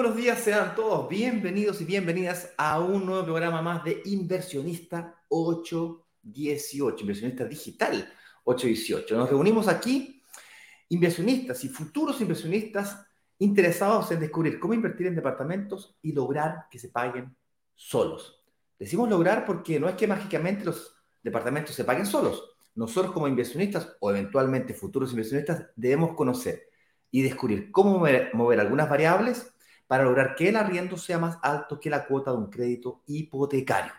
Buenos días, sean todos bienvenidos y bienvenidas a un nuevo programa más de Inversionista 818, Inversionista Digital 818. Nos reunimos aquí, inversionistas y futuros inversionistas interesados en descubrir cómo invertir en departamentos y lograr que se paguen solos. Decimos lograr porque no es que mágicamente los departamentos se paguen solos. Nosotros como inversionistas o eventualmente futuros inversionistas debemos conocer y descubrir cómo mover, algunas variables para lograr que el arriendo sea más alto que la cuota de un crédito hipotecario.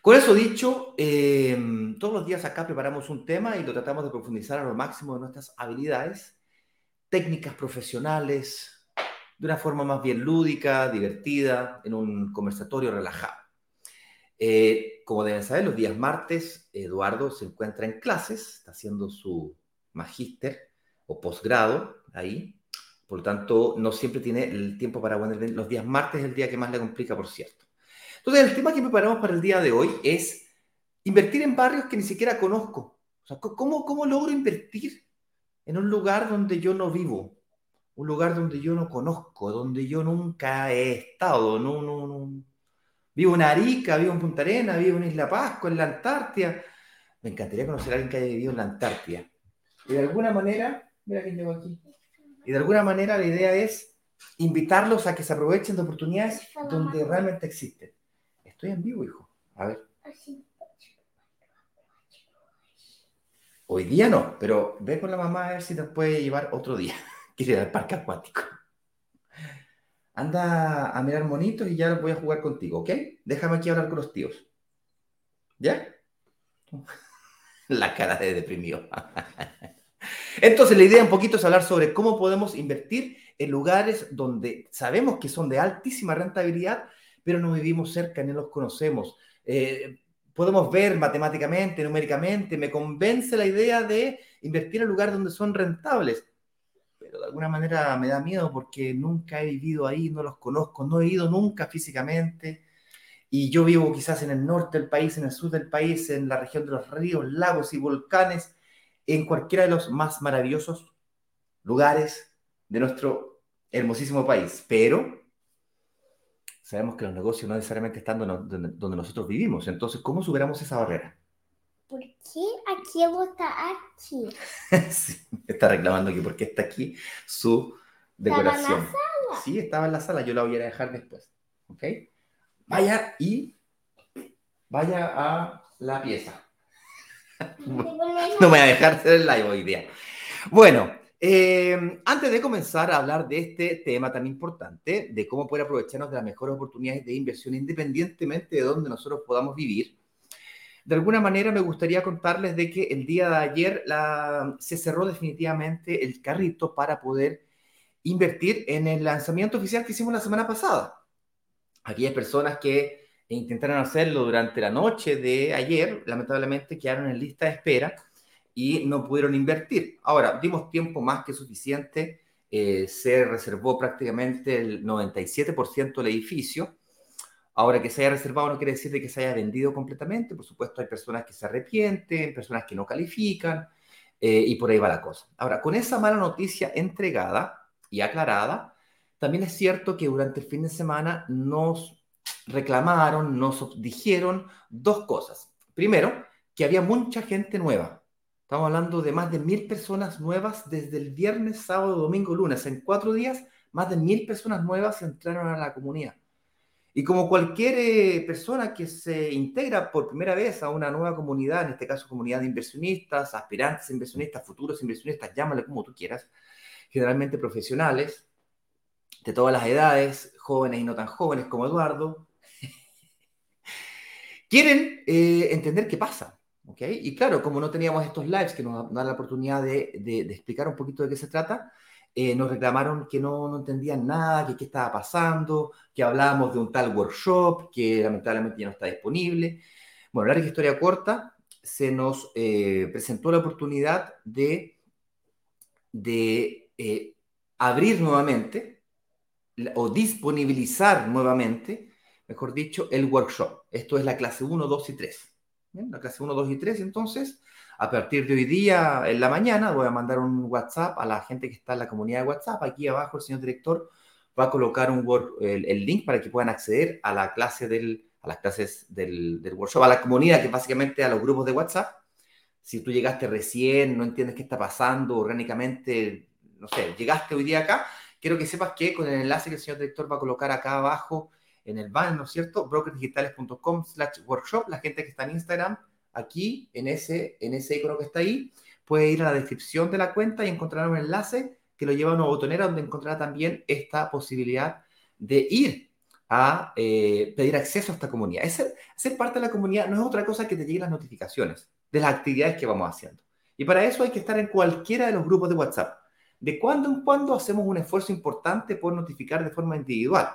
Con eso dicho, em, todos los días acá preparamos un tema y lo tratamos de profundizar a lo máximo de nuestras habilidades, técnicas profesionales, de una forma más bien lúdica, divertida, en un conversatorio relajado. Eh, como deben saber, los días martes Eduardo se encuentra en clases, está haciendo su magíster o posgrado ahí. Por lo tanto, no siempre tiene el tiempo para poner los días martes, es el día que más le complica, por cierto. Entonces, el tema que preparamos para el día de hoy es invertir en barrios que ni siquiera conozco. ¿cómo, cómo logro invertir en un lugar donde yo no vivo? Un lugar donde yo no conozco, donde yo nunca he estado. No, no, no. Vivo en Arica, vivo en Punta Arena, vivo en Isla Pascua, en la Antártida. Me encantaría conocer a alguien que haya vivido en la Antártida. Y de alguna manera Mira quién llegó aquí. Y de alguna manera la idea es invitarlos a que se aprovechen de oportunidades donde realmente existen. Estoy en vivo, hijo. A ver. Hoy día no, pero ve con la mamá a ver si te puede llevar otro día. Quiere ir al parque acuático. Anda a mirar monitos y ya voy a jugar contigo, ¿ok? Déjame aquí hablar con los tíos. ¿Ya? La cara de deprimido. Entonces, la idea un poquito es hablar sobre cómo podemos invertir en lugares donde sabemos que son de altísima rentabilidad, pero no vivimos cerca ni los conocemos. Eh, podemos ver matemáticamente, numéricamente, me convence la idea de invertir en lugares donde son rentables, pero de alguna manera me da miedo porque nunca he vivido ahí, no los conozco, no he ido nunca físicamente. Y yo vivo quizás en el norte del país, en el sur del país, en la región de los ríos, lagos y volcanes en cualquiera de los más maravillosos lugares de nuestro hermosísimo país. Pero sabemos que los negocios no necesariamente están donde, nosotros vivimos. Entonces, ¿cómo superamos esa barrera? ¿Por qué aquí está aquí? sí, está reclamando que por qué está aquí su decoración. ¿Estaba en la sala? Sí, estaba en la sala. Yo la voy a dejar después. ¿Ok? Vaya y vaya a la pieza. no me voy a dejar hacer el live hoy día. Bueno, eh, antes de comenzar a hablar de este tema tan importante, de cómo poder aprovecharnos de las mejores oportunidades de inversión independientemente de donde nosotros podamos vivir, de alguna manera me gustaría contarles de que el día de ayer se cerró definitivamente el carrito para poder invertir en el lanzamiento oficial que hicimos la semana pasada. Aquellas personas que e intentaron hacerlo durante la noche de ayer, lamentablemente quedaron en lista de espera y no pudieron invertir. Ahora, dimos tiempo más que suficiente, eh, se reservó prácticamente el 97% del edificio. Ahora que se haya reservado no quiere decir que se haya vendido completamente, por supuesto hay personas que se arrepienten, personas que no califican eh, y por ahí va la cosa. Ahora, con esa mala noticia entregada y aclarada, también es cierto que durante el fin de semana nos reclamaron, nos dijeron dos cosas. Primero, que había mucha gente nueva. Estamos hablando de más de mil personas nuevas desde el viernes, sábado, domingo, lunes. En cuatro días, más de mil personas nuevas entraron a la comunidad. Y como cualquier eh, persona que se integra por primera vez a una nueva comunidad, en este caso comunidad de inversionistas, aspirantes inversionistas, futuros inversionistas, llámale como tú quieras, generalmente profesionales, de todas las edades, jóvenes y no tan jóvenes como Eduardo, quieren eh, entender qué pasa. ¿okay? Y claro, como no teníamos estos lives que nos dan la oportunidad de, explicar un poquito de qué se trata, eh, nos reclamaron que no, entendían nada, que qué estaba pasando, que hablábamos de un tal workshop que lamentablemente ya no está disponible. Bueno, la historia corta, se nos eh, presentó la oportunidad de abrir nuevamente o disponibilizar nuevamente, mejor dicho, el workshop. Esto es la clase 1, 2 y 3. la clase 1, 2 y 3. Entonces, a partir de hoy día, en la mañana, voy a mandar un WhatsApp a la gente que está en la comunidad de WhatsApp. Aquí abajo el señor director va a colocar un el, link para que puedan acceder a la clase del, a las clases del, del workshop, a la comunidad, que básicamente a los grupos de WhatsApp. Si tú llegaste recién, no entiendes qué está pasando orgánicamente, no sé, llegaste hoy día acá, quiero que sepas que con el enlace que el señor director va a colocar acá abajo en el banner, ¿no es cierto? brokersdigitales.com slash workshop, la gente que está en Instagram, aquí, en ese, en ese icono que está ahí, puede ir a la descripción de la cuenta y encontrar un enlace que lo lleva a una botonera donde encontrará también esta posibilidad de ir a eh, pedir acceso a esta comunidad. Ser, ser parte de la comunidad no es otra cosa que te lleguen las notificaciones de las actividades que vamos haciendo. Y para eso hay que estar en cualquiera de los grupos de WhatsApp. De cuando en cuando hacemos un esfuerzo importante por notificar de forma individual.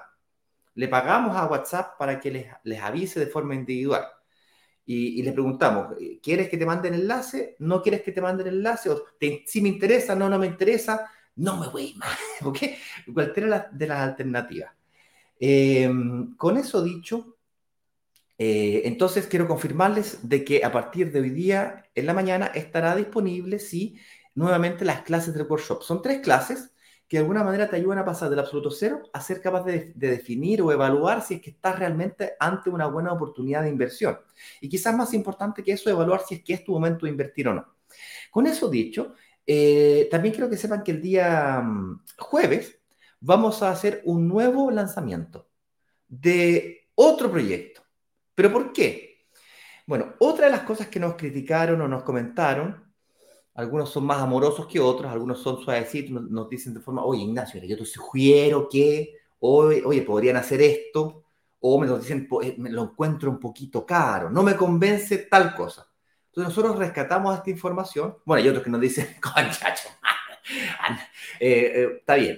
Le pagamos a WhatsApp para que les, les avise de forma individual. Y, le preguntamos, ¿quieres que te mande el enlace? ¿No quieres que te mande el enlace? ¿O si me interesa? ¿No, no me interesa? No me voy más. ¿Ok? Cualquiera de las alternativas. Em, con eso dicho, eh, entonces quiero confirmarles de que a partir de hoy día, en la mañana, estará disponible, sí, nuevamente las clases del workshop. Son tres clases que de alguna manera te ayudan a pasar del absoluto cero a ser capaz de, definir o evaluar si es que estás realmente ante una buena oportunidad de inversión. Y quizás más importante que eso, evaluar si es que es tu momento de invertir o no. Con eso dicho, eh, también quiero que sepan que el día mm, jueves vamos a hacer un nuevo lanzamiento de otro proyecto. ¿Pero por qué? Bueno, otra de las cosas que nos criticaron o nos comentaron algunos son más amorosos que otros, algunos son suavecitos, nos, dicen de forma, oye Ignacio, yo te sugiero que, oye, podrían hacer esto, o me lo dicen, eh, lo encuentro un poquito caro, no me convence tal cosa. Entonces nosotros rescatamos esta información, bueno, hay otros que nos dicen, conchacho, eh, eh, está bien,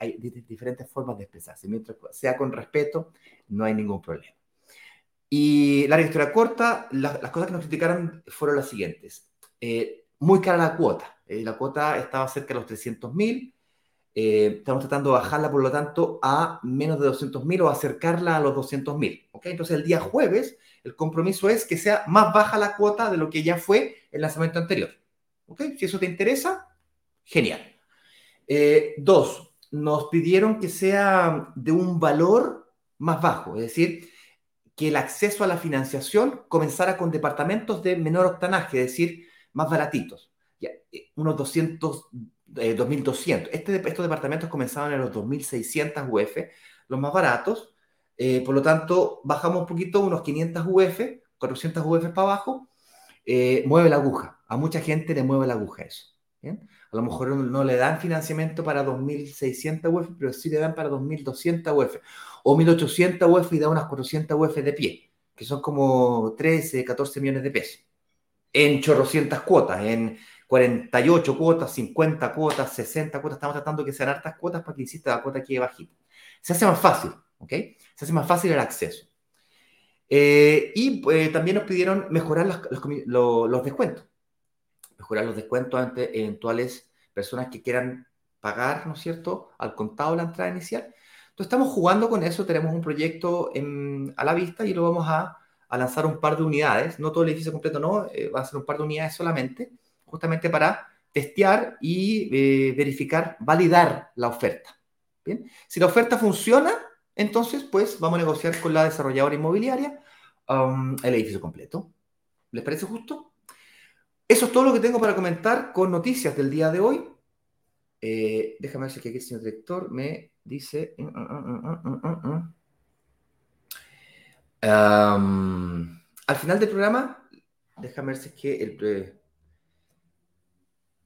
hay diferentes formas de expresarse, mientras sea con respeto, no hay ningún problema. Y la historia corta, las cosas que nos criticaron fueron las siguientes muy cara la cuota. Eh, la cuota estaba cerca de los 300 mil. Eh, estamos tratando de bajarla, por lo tanto, a menos de 200 mil o acercarla a los 200 mil. Entonces, el día jueves, el compromiso es que sea más baja la cuota de lo que ya fue el lanzamiento anterior. Si eso te interesa, genial. Eh, dos, nos pidieron que sea de un valor más bajo, es decir, que el acceso a la financiación comenzara con departamentos de menor octanaje, es decir, más baratitos, ya, eh, unos 200, 2200. Eh, este, estos departamentos comenzaban en los 2600 UF, los más baratos, eh, por lo tanto, bajamos un poquito, unos 500 UF, 400 UF para abajo, mueve la aguja. A mucha gente le mueve la aguja eso. A lo mejor no, le dan financiamiento para 2.600 UF, pero sí le dan para 2.200 UF. O 1.800 UF y da unas 400 UF de pie, que son como 13, 14 millones de pesos en chorrocientas cuotas, en 48 cuotas, 50 cuotas, 60 cuotas. Estamos tratando que sean hartas cuotas para que hiciste la cuota aquí bajita. Se hace más fácil, ¿ok? Se hace más fácil el acceso. Eh, y eh, también nos pidieron mejorar los, descuentos. Mejorar los descuentos ante eventuales personas que quieran pagar, ¿no es cierto?, al contado la entrada inicial. Entonces estamos jugando con eso, tenemos un proyecto a la vista y lo vamos a a lanzar un par de unidades, no todo el edificio completo, no, eh, va a ser un par de unidades solamente, justamente para testear y eh, verificar, validar la oferta. Bien, si la oferta funciona, entonces pues vamos a negociar con la desarrolladora inmobiliaria um, el edificio completo. ¿Les parece justo? Eso es todo lo que tengo para comentar con noticias del día de hoy. Eh, déjame ver si aquí el señor director me dice... Mm, mm, al final del programa, déjame ver si es que el...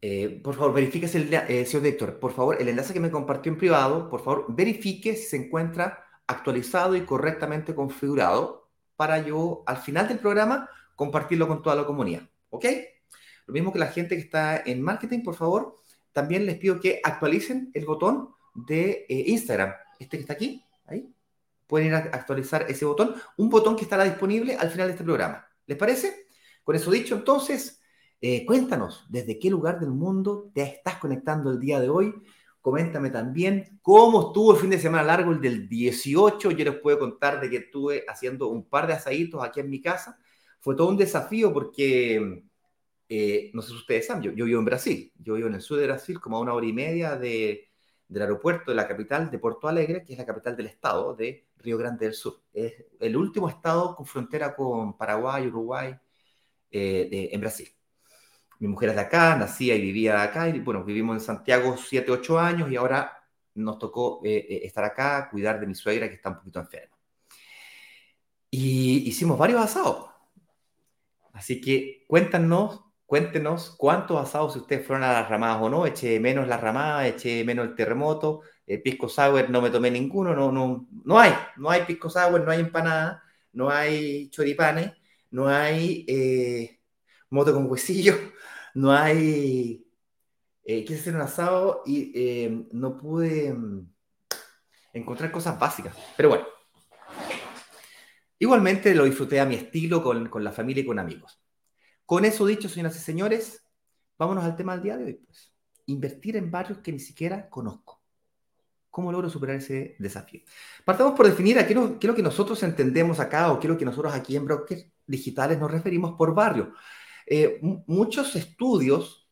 Eh, por favor, verifique el eh, señor director, por favor, el enlace que me compartió en privado, por favor, verifique si se encuentra actualizado y correctamente configurado para yo, al final del programa, compartirlo con toda la comunidad. ¿Ok? Lo mismo que la gente que está en marketing, por favor, también les pido que actualicen el botón de eh, Instagram, este que está aquí, pueden ir a actualizar ese botón, un botón que estará disponible al final de este programa. ¿Les parece? Con eso dicho, entonces, eh, cuéntanos desde qué lugar del mundo te estás conectando el día de hoy. Coméntame también cómo estuvo el fin de semana largo, el del 18. Yo les puedo contar de que estuve haciendo un par de asaditos aquí en mi casa. fue todo un desafío porque, eh, no sé si ustedes saben, yo, yo, vivo en Brasil, yo vivo en el sur de Brasil, como a una hora y media de, del aeropuerto de la capital de Porto Alegre, que es la capital del estado de Río Grande del Sur. Es el último estado con frontera con Paraguay, Uruguay, eh, de, en Brasil. Mi mujer es de acá, nacía y vivía acá, y bueno, vivimos en Santiago 7, 8 años y ahora nos tocó eh, estar acá, cuidar de mi suegra que está un poquito enferma. Y hicimos varios asados Así que cuéntanos, cuéntenos cuántos asados si ustedes fueron a las ramadas o no, eché menos las ramadas, eché menos el terremoto, el pisco sour no me tomé ninguno, no, no, no hay, no hay pisco sour, no hay empanada, no hay choripanes, no hay eh, moto con huesillo, no hay, eh, quise hacer un asado y eh, no pude mm, encontrar cosas básicas, pero bueno. Igualmente lo disfruté a mi estilo, con, con, la familia y con amigos. Con eso dicho, señoras y señores, vámonos al tema del día de hoy. Pues. Invertir en barrios que ni siquiera conozco. ¿Cómo logro superar ese desafío? Partamos por definir a qué, es lo que nosotros entendemos acá o qué es lo que nosotros aquí en Brokers Digitales nos referimos por barrio. Eh, muchos estudios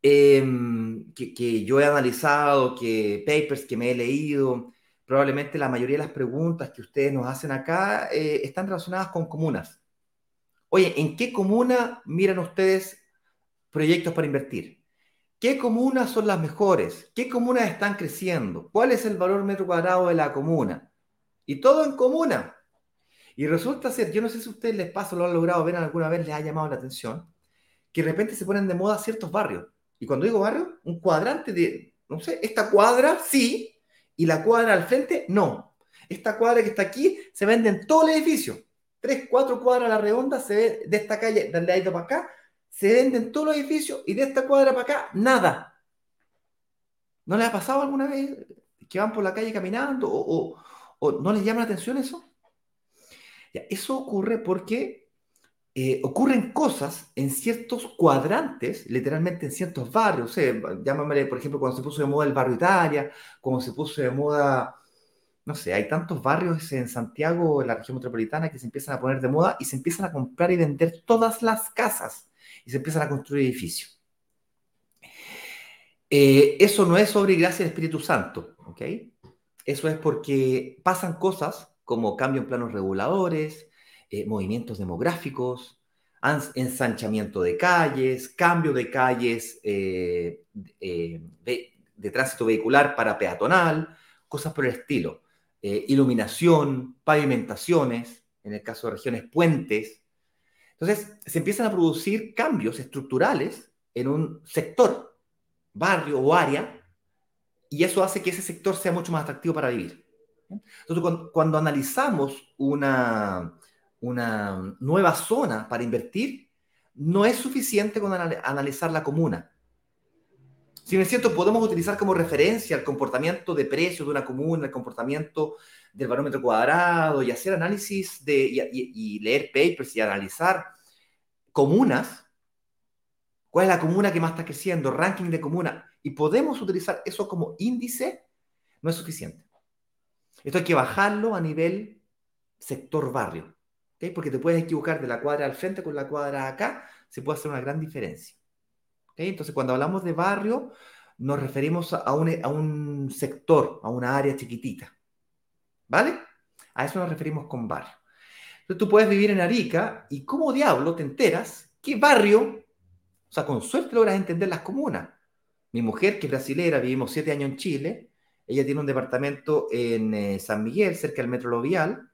que, que, yo he analizado, que papers que me he leído, probablemente la mayoría de las preguntas que ustedes nos hacen acá eh, están relacionadas con comunas. Oye, ¿en qué comuna miran ustedes proyectos para invertir? ¿Qué comunas son las mejores? ¿Qué comunas están creciendo? ¿Cuál es el valor metro cuadrado de la comuna? Y todo en comuna. Y resulta ser, yo no sé si a ustedes les pasa, lo han logrado ver alguna vez, les ha llamado la atención, que de repente se ponen de moda ciertos barrios. Y cuando digo barrio, un cuadrante de, no sé, esta cuadra, sí, y la cuadra al frente, no. Esta cuadra que está aquí se vende en todo el edificio. Tres, cuatro cuadras a la redonda se ve de esta calle, de ahí para acá, se vende en todo el edificio y de esta cuadra para acá, nada. ¿No les ha pasado alguna vez que van por la calle caminando o, no les llama la atención eso? eso ocurre porque eh, ocurren cosas en ciertos cuadrantes, literalmente en ciertos barrios. Eh, llámame, por ejemplo, cuando se puso de moda el barrio Italia, cuando se puso de moda, no sé, hay tantos barrios en Santiago, en la región metropolitana, que se empiezan a poner de moda y se empiezan a comprar y vender todas las casas y se empiezan a construir edificios. Eh, eso no es sobre gracia del Espíritu Santo, ¿ok? Eso es porque pasan cosas como cambio en planos reguladores, eh, movimientos demográficos, ensanchamiento de calles, cambio de calles eh, eh, de, tránsito vehicular para peatonal, cosas por el estilo. Iluminación, pavimentaciones, en el caso de regiones, puentes. Entonces, se empiezan a producir cambios estructurales en un sector, barrio o área, y eso hace que ese sector sea mucho más atractivo para vivir. Entonces, cuando analizamos una, una nueva zona para invertir, no es suficiente con analizar la comuna. Si me siento, podemos utilizar como referencia el comportamiento de precios de una comuna, el comportamiento del barómetro cuadrado y hacer análisis de, y, leer papers y analizar comunas. ¿Cuál es la comuna que más está creciendo? Ranking de comuna. Y podemos utilizar eso como índice. No es suficiente. Esto hay que bajarlo a nivel sector barrio. Porque te puedes equivocar de la cuadra al frente con la cuadra acá, se puede hacer una gran diferencia. Entonces, cuando hablamos de barrio, nos referimos a un, sector, a una área chiquitita. ¿Vale? A eso nos referimos con barrio. Entonces, tú puedes vivir en Arica y como diablo te enteras qué barrio, o sea, con suerte logras entender las comunas. Mi mujer, que es brasilera, vivimos siete años en Chile, ella tiene un departamento en eh, San Miguel, cerca del Metro Lovial,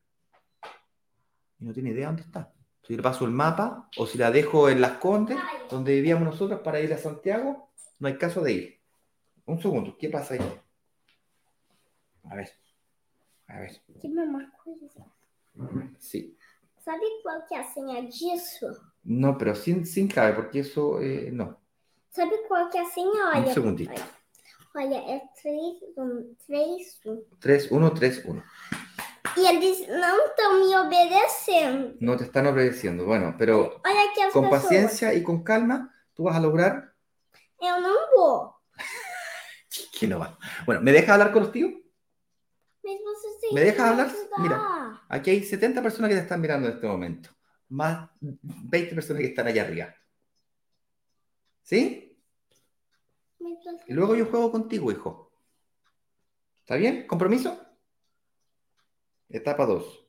y no tiene idea dónde está. Si le paso el mapa o si la dejo en Las Condes, donde vivíamos nosotros, para ir a Santiago, no hay caso de ir. Un segundo, ¿qué pasa ahí? A ver. A ver. Cosas. Sí. ¿Sabe cuál que pero sin, sin clave, porque eso eh, no. ¿Sabe cuál que es la señal? Un segundito. Olha, es 3, 1, 3, 1. 3, 1, 3, 1. E eles não estão me obedecendo. No te están obedeciendo. Bueno, pero con pessoas. paciencia y con calma, tú vas a lograr. Eu não vou. que no va. Bueno, ¿me dejas hablar con los tíos? ¿Me dejas hablar? Mira, aquí hay 70 personas que te están mirando en este momento. más 20 personas que están allá arriba. ¿Sí? Y luego yo juego contigo, hijo. ¿Está bien? ¿Compromiso? Etapa 2.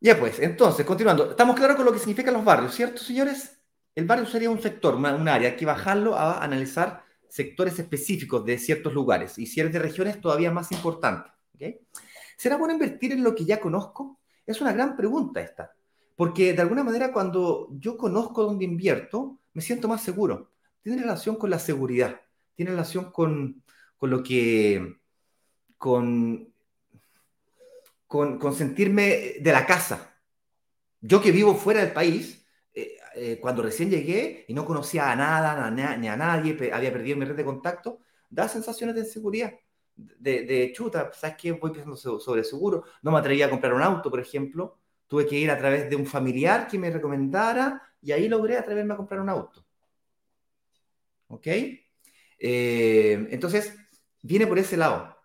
Ya pues, entonces, continuando. Estamos claros con lo que significan los barrios, ¿cierto, señores? El barrio sería un sector, un área. Hay que bajarlo a analizar sectores específicos de ciertos lugares. Y si eres de regiones, todavía más importante. ¿Será bueno invertir en lo que ya conozco? Es una gran pregunta esta. Porque de alguna manera cuando yo conozco dónde invierto, me siento más seguro. Tiene relación con la seguridad. Tiene relación con, con lo que... Con, con, sentirme de la casa. Yo que vivo fuera del país, eh, eh, cuando recién llegué y no conocía a nada, ni a nadie, había perdido mi red de contacto, da sensaciones de inseguridad. De, de chuta, ¿sabes qué? Voy pensando sobre seguro. No me atrevía a comprar un auto, por ejemplo. Tuve que ir a través de un familiar que me recomendara y ahí logré atreverme a comprar un auto. ¿Ok? Eh, entonces, viene por ese lado.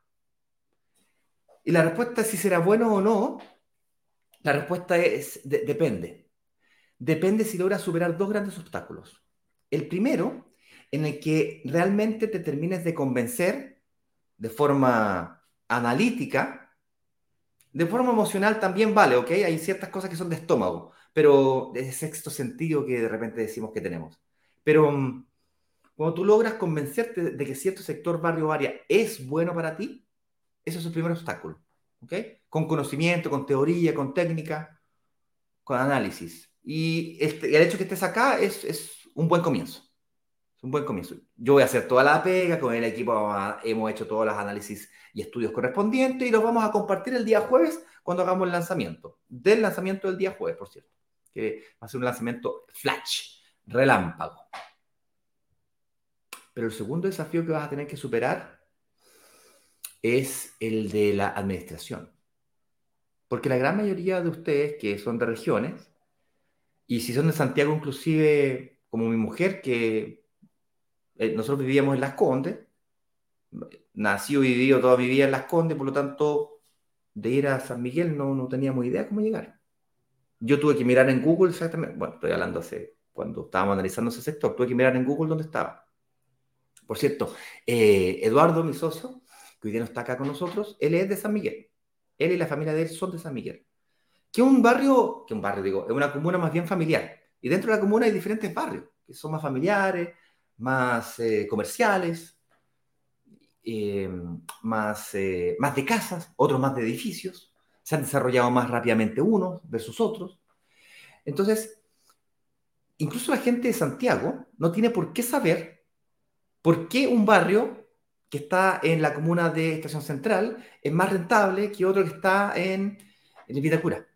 Y la respuesta si será bueno o no, la respuesta es depende. Depende si logras superar dos grandes obstáculos. El primero, en el que realmente te termines de convencer de forma analítica, de forma emocional también vale, ¿ok? Hay ciertas cosas que son de estómago, pero de sexto sentido que de repente decimos que tenemos. Pero mm, cuando tú logras convencerte de que cierto sector, barrio o área es bueno para ti, ese es el primer obstáculo. ¿Ok? Con conocimiento, con teoría, con técnica, con análisis. Y, este, el hecho de que estés acá es, es un buen comienzo. Es un buen comienzo. Yo voy a hacer toda la pega, con el equipo hemos hecho todos los análisis y estudios correspondientes y los vamos a compartir el día jueves cuando hagamos el lanzamiento. Del lanzamiento del día jueves, por cierto. Que va a ser un lanzamiento flash, relámpago. Pero el segundo desafío que vas a tener que superar es el de la administración. Porque la gran mayoría de ustedes que son de regiones, y si son de Santiago inclusive, como mi mujer, que eh, nosotros vivíamos en Las Condes, nació y vivió toda mi vida en Las Condes, por lo tanto, de ir a San Miguel no, no teníamos idea cómo llegar. Yo tuve que mirar en Google exactamente, bueno, estoy hablando hace, cuando estábamos analizando ese sector, tuve que mirar en Google dónde estaba. Por cierto, eh, Eduardo, mi socio, que hoy día no está acá con nosotros, él es de San Miguel. Él y la familia de él son de San Miguel. Que un barrio, que un barrio digo, es una comuna más bien familiar. Y dentro de la comuna hay diferentes barrios, que son más familiares, más eh, comerciales, eh, más, eh, más de casas, otros más de edificios. Se han desarrollado más rápidamente unos versus otros. Entonces, incluso la gente de Santiago no tiene por qué saber por qué un barrio que está en la comuna de Estación Central es más rentable que otro que está en, en Vitacura.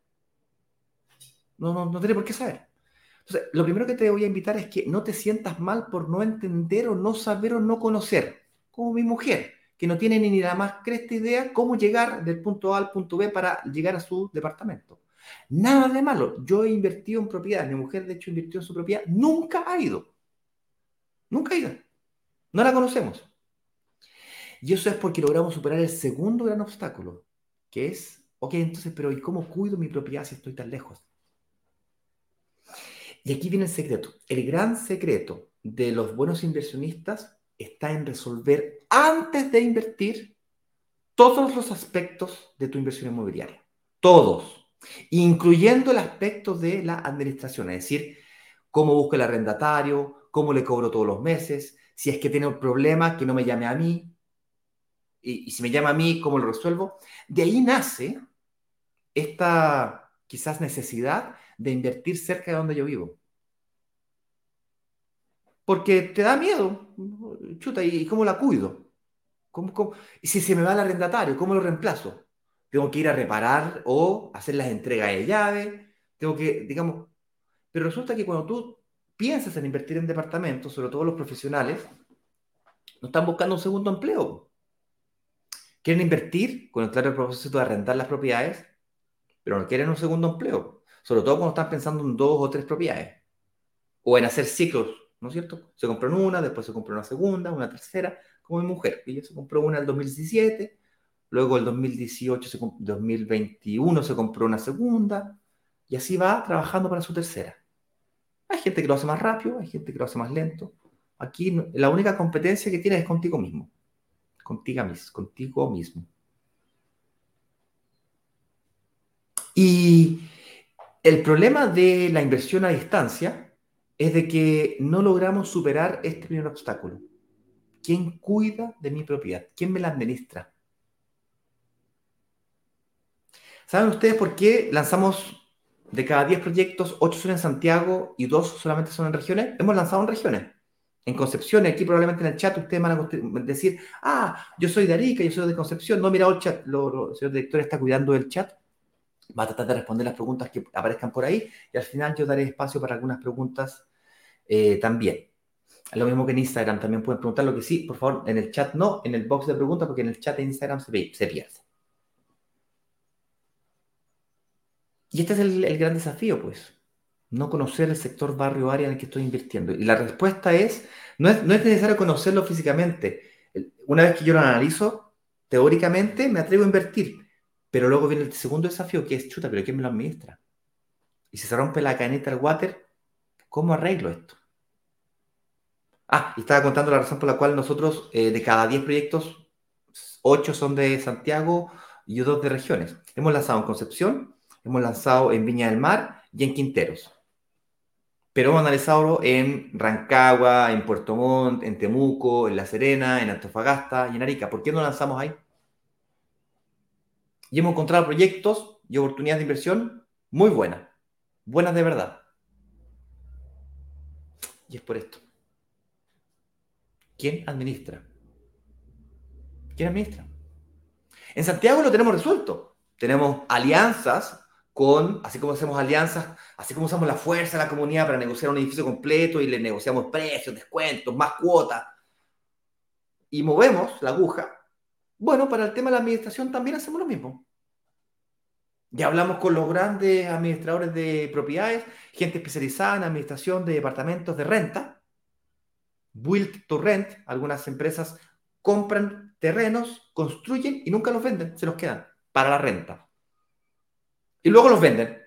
No, no, no tiene por qué saber. Entonces, lo primero que te voy a invitar es que no te sientas mal por no entender o no saber o no conocer, como mi mujer, que no tiene ni la más cresta idea cómo llegar del punto A al punto B para llegar a su departamento. Nada de malo. Yo he invertido en propiedad. Mi mujer, de hecho, invirtió en su propiedad. Nunca ha ido. Nunca ha ido. No la conocemos. Y eso es porque logramos superar el segundo gran obstáculo, que es, ok, entonces, pero ¿y cómo cuido mi propiedad si estoy tan lejos? Y aquí viene el secreto. El gran secreto de los buenos inversionistas está en resolver antes de invertir todos los aspectos de tu inversión inmobiliaria. Todos. Incluyendo el aspecto de la administración, es decir, cómo busco el arrendatario, cómo le cobro todos los meses, si es que tiene un problema, que no me llame a mí, y, si me llama a mí, ¿cómo lo resuelvo? De ahí nace esta quizás necesidad de invertir cerca de donde yo vivo. Porque te da miedo, chuta, ¿y cómo la cuido? Y si se me va el arrendatario, ¿cómo lo reemplazo? Tengo que ir a reparar o hacer las entregas de llave, tengo que, digamos, pero resulta que cuando tú piensas en invertir en departamentos, sobre todo los profesionales, no están buscando un segundo empleo. Quieren invertir con el claro propósito de arrendar las propiedades, pero no quieren un segundo empleo. Sobre todo cuando están pensando en dos o tres propiedades. O en hacer ciclos, ¿no es cierto? Se compró una, después se compró una segunda, una tercera, como mi mujer. Ella se compró una en el 2017, luego el 2018, 2021 se compró una segunda, Y así va trabajando para su tercera. Hay gente que lo hace más rápido, hay gente que lo hace más lento. Aquí la única competencia que tienes es contigo mismo. Contigo. Contigo mismo. Y el problema de la inversión a distancia es de que no logramos superar este primer obstáculo. ¿Quién cuida de mi propiedad? ¿Quién me la administra? ¿Saben ustedes por qué lanzamos de cada 10 proyectos, 8 son en Santiago y 2 solamente son en regiones? Hemos lanzado en regiones. En Concepción, aquí probablemente en el chat ustedes van a decir, ah, yo soy de Arica, yo soy de Concepción. No, mira, el chat, el señor director está cuidando del chat. Va a tratar de responder las preguntas que aparezcan por ahí y al final yo daré espacio para algunas preguntas eh, también. Lo mismo que en Instagram, también pueden preguntar lo que sí, por favor, en el chat no, en el box de preguntas, porque en el chat de Instagram se pierde. Y este es el, gran desafío, pues, no conocer el sector barrio área en el que estoy invirtiendo. Y la respuesta es, no es, no es necesario conocerlo físicamente. Una vez que yo lo analizo, teóricamente me atrevo a invertir, pero luego viene el segundo desafío que es, chuta, pero ¿quién me lo administra? Y si se rompe la caneta del water, ¿cómo arreglo esto? Ah, y estaba contando la razón por la cual nosotros, eh, de cada 10 proyectos, 8 son de Santiago y 2 de regiones. Hemos lanzado en Concepción, hemos lanzado en Viña del Mar y en Quinteros. Pero hemos analizado en Rancagua, en Puerto Montt, en Temuco, en La Serena, en Antofagasta y en Arica. ¿Por qué no lanzamos ahí? Y hemos encontrado proyectos y oportunidades de inversión muy buenas, buenas de verdad. Y es por esto. ¿Quién administra? ¿Quién administra? En Santiago lo tenemos resuelto. Tenemos alianzas con, así como hacemos alianzas, así como usamos la fuerza de la comunidad para negociar un edificio completo y le negociamos precios, descuentos, más cuotas y movemos la aguja. Bueno, para el tema de la administración también hacemos lo mismo. Ya hablamos con los grandes administradores de propiedades, gente especializada en administración de departamentos de renta, build to rent, algunas empresas compran terrenos, construyen y nunca los venden, se los quedan para la renta. Y luego los venden,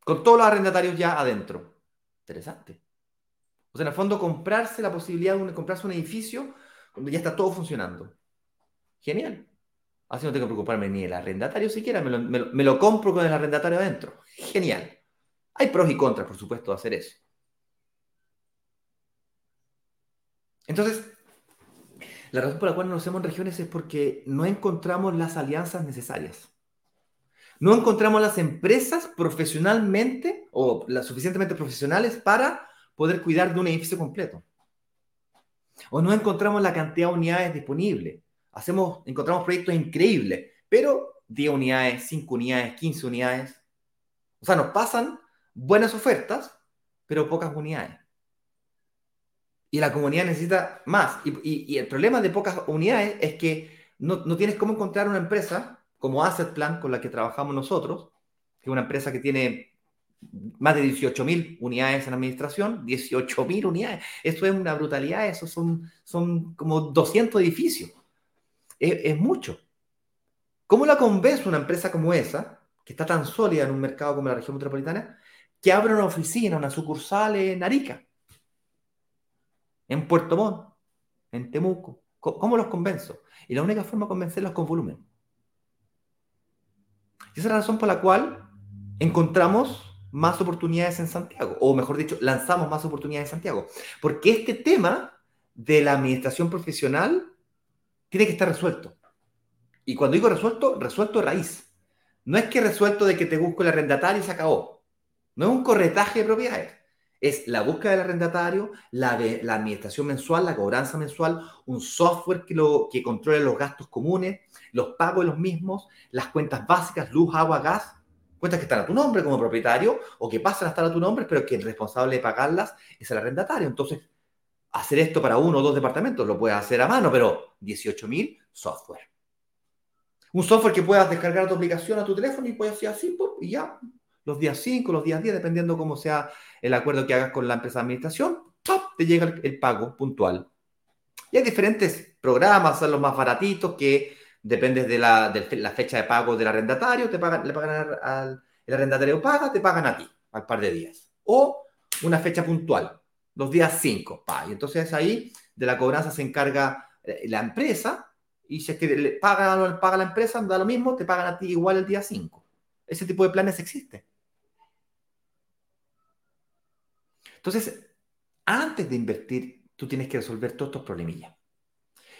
con todos los arrendatarios ya adentro. Interesante. O sea, en el fondo, comprarse la posibilidad de comprarse un edificio donde ya está todo funcionando. Genial. Así no tengo que preocuparme ni del arrendatario siquiera, me lo, me lo compro con el arrendatario adentro. Genial. Hay pros y contras, por supuesto, de hacer eso. Entonces, la razón por la cual no hacemos en regiones es porque no encontramos las alianzas necesarias. No encontramos las empresas profesionalmente o las suficientemente profesionales para poder cuidar de un edificio completo. O no encontramos la cantidad de unidades disponibles. Hacemos, encontramos proyectos increíbles, pero 10 unidades, 5 unidades, 15 unidades. O sea, nos pasan buenas ofertas, pero pocas unidades y la comunidad necesita más. Y, el problema de pocas unidades es que no, tienes cómo encontrar una empresa como Asset Plan, con la que trabajamos nosotros, que es una empresa que tiene más de 18.000 unidades en administración, 18.000 unidades. Eso es una brutalidad, eso son, son como 200 edificios. Es, es mucho. ¿Cómo la convence una empresa como esa, que está tan sólida en un mercado como la región metropolitana, que abra una oficina, una sucursal en Arica? en Puerto Montt, en Temuco. ¿Cómo los convenzo? Y la única forma de convencerlos es con volumen. Y esa es la razón por la cual encontramos más oportunidades en Santiago, o mejor dicho, lanzamos más oportunidades en Santiago. Porque este tema de la administración profesional tiene que estar resuelto. Y cuando digo resuelto, resuelto raíz. No es que resuelto de que te busco el arrendatario y se acabó. No es un corretaje de propiedades. Es la búsqueda del arrendatario, la, la administración mensual, la cobranza mensual, un software que, lo, que controle los gastos comunes, los pagos de los mismos, las cuentas básicas, luz, agua, gas, cuentas que están a tu nombre como propietario o que pasan a estar a tu nombre, pero que el responsable de pagarlas es el arrendatario. Entonces, hacer esto para uno o dos departamentos lo puedes hacer a mano, pero 18.000 software. Un software que puedas descargar tu aplicación a tu teléfono y puedes hacer así y ya, los días 5, los días 10, dependiendo cómo sea el acuerdo que hagas con la empresa de administración, te llega el, pago puntual. Y hay diferentes programas, son los más baratitos, que depende de la, fecha de pago del arrendatario, te pagan, le pagan al, el arrendatario paga, te pagan a ti al par de días. O una fecha puntual, los días 5. Y entonces ahí de la cobranza se encarga eh, la empresa y si es que le paga, paga la empresa, da lo mismo, te pagan a ti igual el día 5. Ese tipo de planes existe. Entonces, antes de invertir, tú tienes que resolver todos estos problemillas.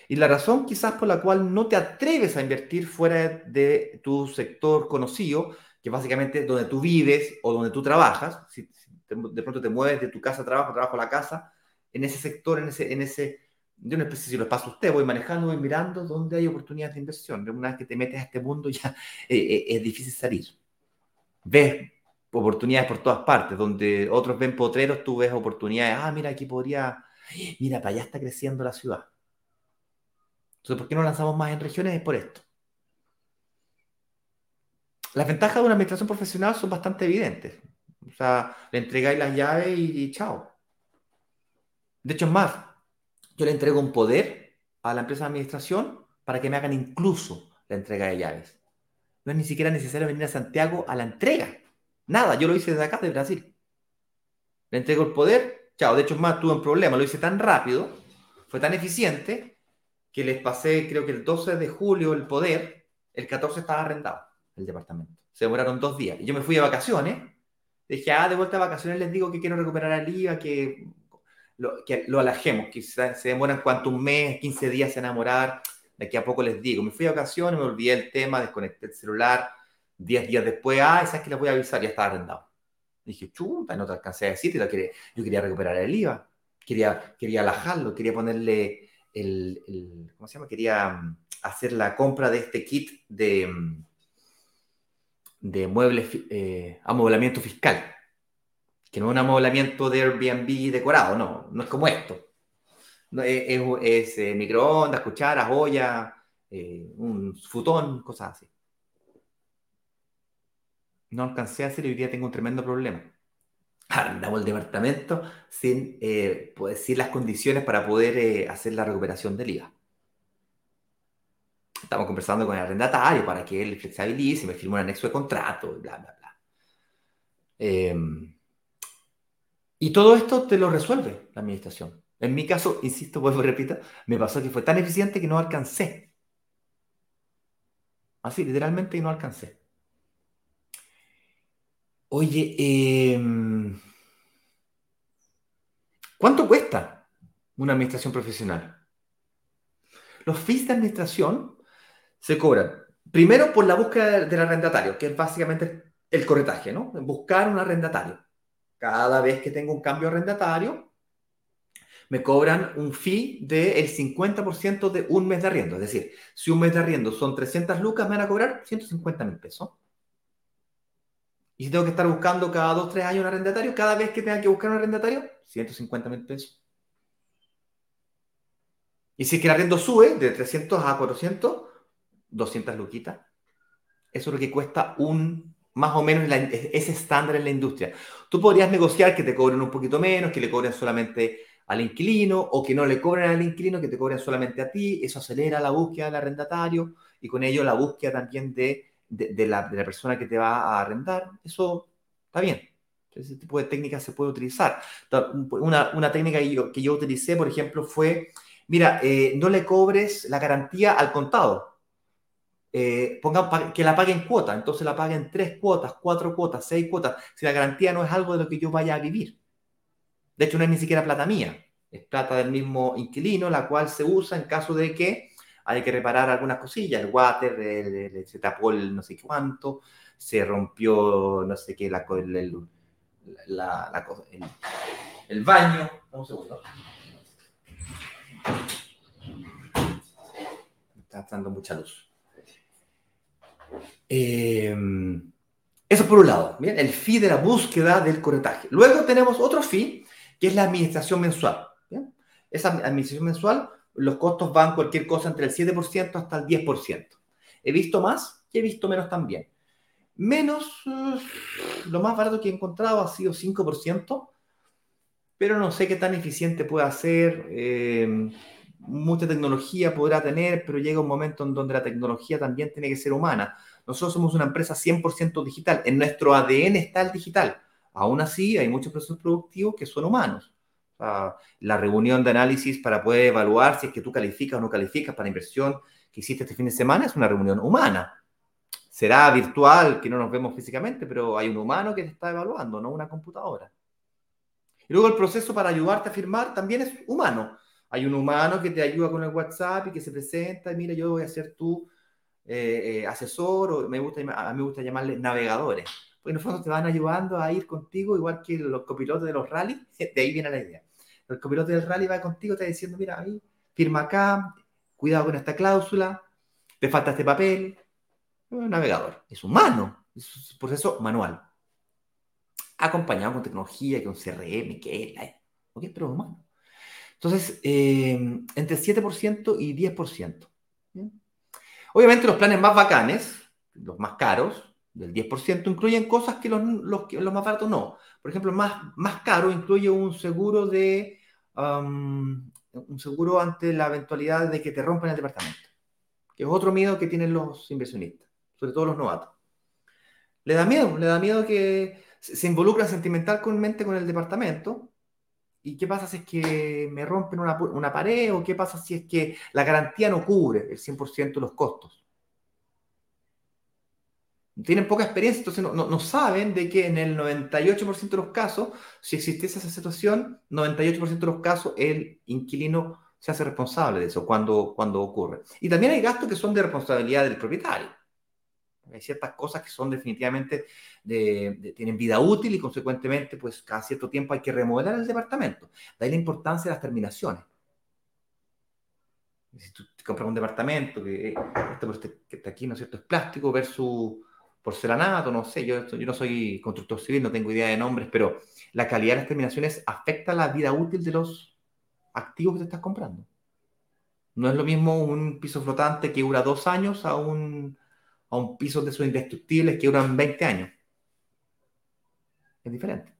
Y la razón quizás por la cual no te atreves a invertir fuera de tu sector conocido, que básicamente es donde tú vives o donde tú trabajas, si, de pronto te mueves de tu casa a trabajo, trabajo a la casa, en ese sector, en ese, en ese, de una especie, si lo paso a usted, voy manejando, voy mirando dónde hay oportunidades de inversión. Una vez que te metes a este mundo ya eh, eh, es difícil salir. Ves oportunidades por todas partes, donde otros ven potreros, tú ves oportunidades. Ah, mira, aquí podría, mira, para allá está creciendo la ciudad. Entonces, ¿por qué no lanzamos más en regiones? Es por esto. Las ventajas de una administración profesional son bastante evidentes. O sea, le entregáis las llaves y, chao. De hecho, es más, yo le entrego un poder a la empresa de administración para que me hagan incluso la entrega de llaves. No es ni siquiera necesario venir a Santiago a la entrega. Nada, yo lo hice desde acá, de Brasil. Le entrego el poder, chao. De hecho, es más, tuve un problema, lo hice tan rápido, fue tan eficiente, que les pasé, creo que el 12 de julio, el poder, el 14 estaba arrendado, el departamento. Se demoraron dos días. Y yo me fui de vacaciones, dije, ah, de vuelta a vacaciones les digo que quiero recuperar el IVA, que lo, que alajemos, que se, demoran cuánto, un mes, 15 días en enamorar, de aquí a poco les digo. Me fui de vacaciones, me olvidé el tema, desconecté el celular, 10 días después, ah, esa es que les voy a avisar, ya estaba arrendado. Dije, chuta, no te alcancé a decir, yo quería recuperar el IVA, quería, quería alajarlo, quería ponerle el, ¿cómo se llama? Quería mm, hacer la compra de este kit de, mm, de muebles, eh, fiscal, que no es un amoblamiento de Airbnb decorado, no, no es como esto. No, es, eh, microondas, cucharas, olla, eh, un futón, cosas así no alcancé a hacer y hoy día tengo un tremendo problema. Arrendamos el departamento sin, eh, pues, las condiciones para poder eh, hacer la recuperación del IVA. Estamos conversando con el arrendatario para que él flexibilice, me firme un anexo de contrato, bla, bla, bla. Em, y todo esto te lo resuelve la administración. En mi caso, insisto, vuelvo y repito, me pasó que fue tan eficiente que no alcancé. Así, literalmente, no alcancé. Oye, em, ¿cuánto cuesta una administración profesional? Los fees de administración se cobran primero por la búsqueda del arrendatario, que es básicamente el corretaje, ¿no? Buscar un arrendatario. Cada vez que tengo un cambio arrendatario, me cobran un fee del 50% de un mes de arriendo. Es decir, si un mes de arriendo son 300 lucas, me van a cobrar 150 mil pesos. Y si tengo que estar buscando cada dos, tres años un arrendatario, cada vez que tenga que buscar un arrendatario, 150 mil pesos. Y si es que el arriendo sube de 300 a 400, 200 luquitas. Eso es lo que cuesta un, más o menos, ese estándar en la industria. Tú podrías negociar que te cobren un poquito menos, que le cobren solamente al inquilino, o que no le cobren al inquilino, que te cobren solamente a ti. Eso acelera la búsqueda del arrendatario y con ello la búsqueda también de de, la, persona que te va a arrendar, eso está bien. Ese tipo de técnicas se puede utilizar. Una, técnica que yo, que yo, utilicé, por ejemplo, fue, mira, eh, no le cobres la garantía al contado. Eh, que la pague en cuota, entonces la pague en tres cuotas, cuatro cuotas, seis cuotas, si la garantía no es algo de lo que yo vaya a vivir. De hecho, no es ni siquiera plata mía, es plata del mismo inquilino, la cual se usa en caso de que hay que reparar algunas cosillas, el water, se tapó el no sé cuánto, se rompió no sé qué, la, el, la, el, baño. Un segundo. Está dando mucha luz. Em, eso por un lado, ¿bien? el fee de la búsqueda del corretaje. Luego tenemos otro fee, que es la administración mensual. Esa administración mensual los costos van cualquier cosa entre el 7% hasta el 10%. He visto más y he visto menos también. Menos, eh, lo más barato que he encontrado ha sido 5%, pero no sé qué tan eficiente puede ser. Eh, mucha tecnología podrá tener, pero llega un momento en donde la tecnología también tiene que ser humana. Nosotros somos una empresa 100% digital. En nuestro ADN está el digital. Aún así, hay muchos procesos productivos que son humanos. La reunión de análisis para poder evaluar si es que tú calificas o no calificas para la inversión que hiciste este fin de semana es una reunión humana. Será virtual, que no nos vemos físicamente, pero hay un humano que te está evaluando, no una computadora. Y luego el proceso para ayudarte a firmar también es humano. Hay un humano que te ayuda con el WhatsApp y que se presenta y mira, yo voy a ser tu eh, eh, asesor o me gusta, a mí me gusta llamarle navegadores. Porque en el fondo te van ayudando a ir contigo igual que los copilotos de los rallies. De ahí viene la idea. El copiloto del rally va contigo, te está diciendo, mira, firma acá, cuidado con esta cláusula, te falta este papel. Un navegador. Es humano. Es un proceso manual acompañado con tecnología, con CRM, que es, ¿ok? Pero humano. Entonces, eh, entre 7% y 10%. Obviamente los planes más bacanes, los más caros, del 10%, incluyen cosas que los, los, los más baratos no. Por ejemplo, más, más caro incluye un seguro de um, un seguro ante la eventualidad de que te rompan el departamento, que es otro miedo que tienen los inversionistas, sobre todo los novatos. Le da miedo, le da miedo que se involucra sentimentalmente con el departamento. ¿Y qué pasa si es que me rompen una, una pared o qué pasa si es que la garantía no cubre el 100% de los costos? Tienen poca experiencia, entonces no, saben de que en el 98% de los casos, si existiese esa situación, 98% de los casos el inquilino se hace responsable de eso cuando, cuando ocurre. Y también hay gastos que son de responsabilidad del propietario. Hay ciertas cosas que son definitivamente, de, tienen vida útil y consecuentemente, pues cada cierto tiempo hay que remodelar el departamento. De ahí la importancia de las terminaciones. Si tú compras un departamento que, este, que está aquí, ¿no es cierto?, es plástico versus porcelanato, no sé, yo, yo no soy constructor civil, no tengo idea de nombres, pero la calidad de las terminaciones afecta la vida útil de los activos que te estás comprando. No es lo mismo un piso flotante que dura dos años a un a un piso de esos indestructibles que duran 20 años. Es diferente.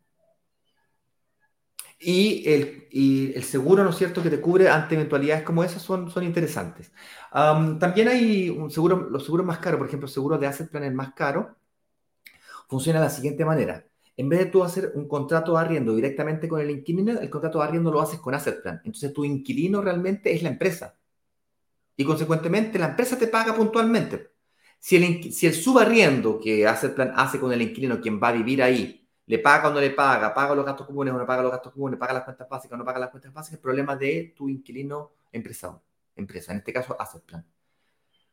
Y el, el, seguro, ¿no es cierto?, que te cubre ante eventualidades como esas son, son interesantes. también hay un seguro, los seguros más caros, por ejemplo, el seguro de asset plan el más caro, funciona de la siguiente manera. En vez de tú hacer un contrato de arriendo directamente con el inquilino, el contrato de arriendo lo haces con asset plan. Entonces tu inquilino realmente es la empresa. Y consecuentemente la empresa te paga puntualmente. Si el, si el subarriendo que el plan hace con el inquilino, quien va a vivir ahí, le paga o no le paga, paga los gastos comunes o no paga los gastos comunes, paga las cuentas básicas o no paga las cuentas básicas, problema de tu inquilino empresa, empresa en este caso hace el plan.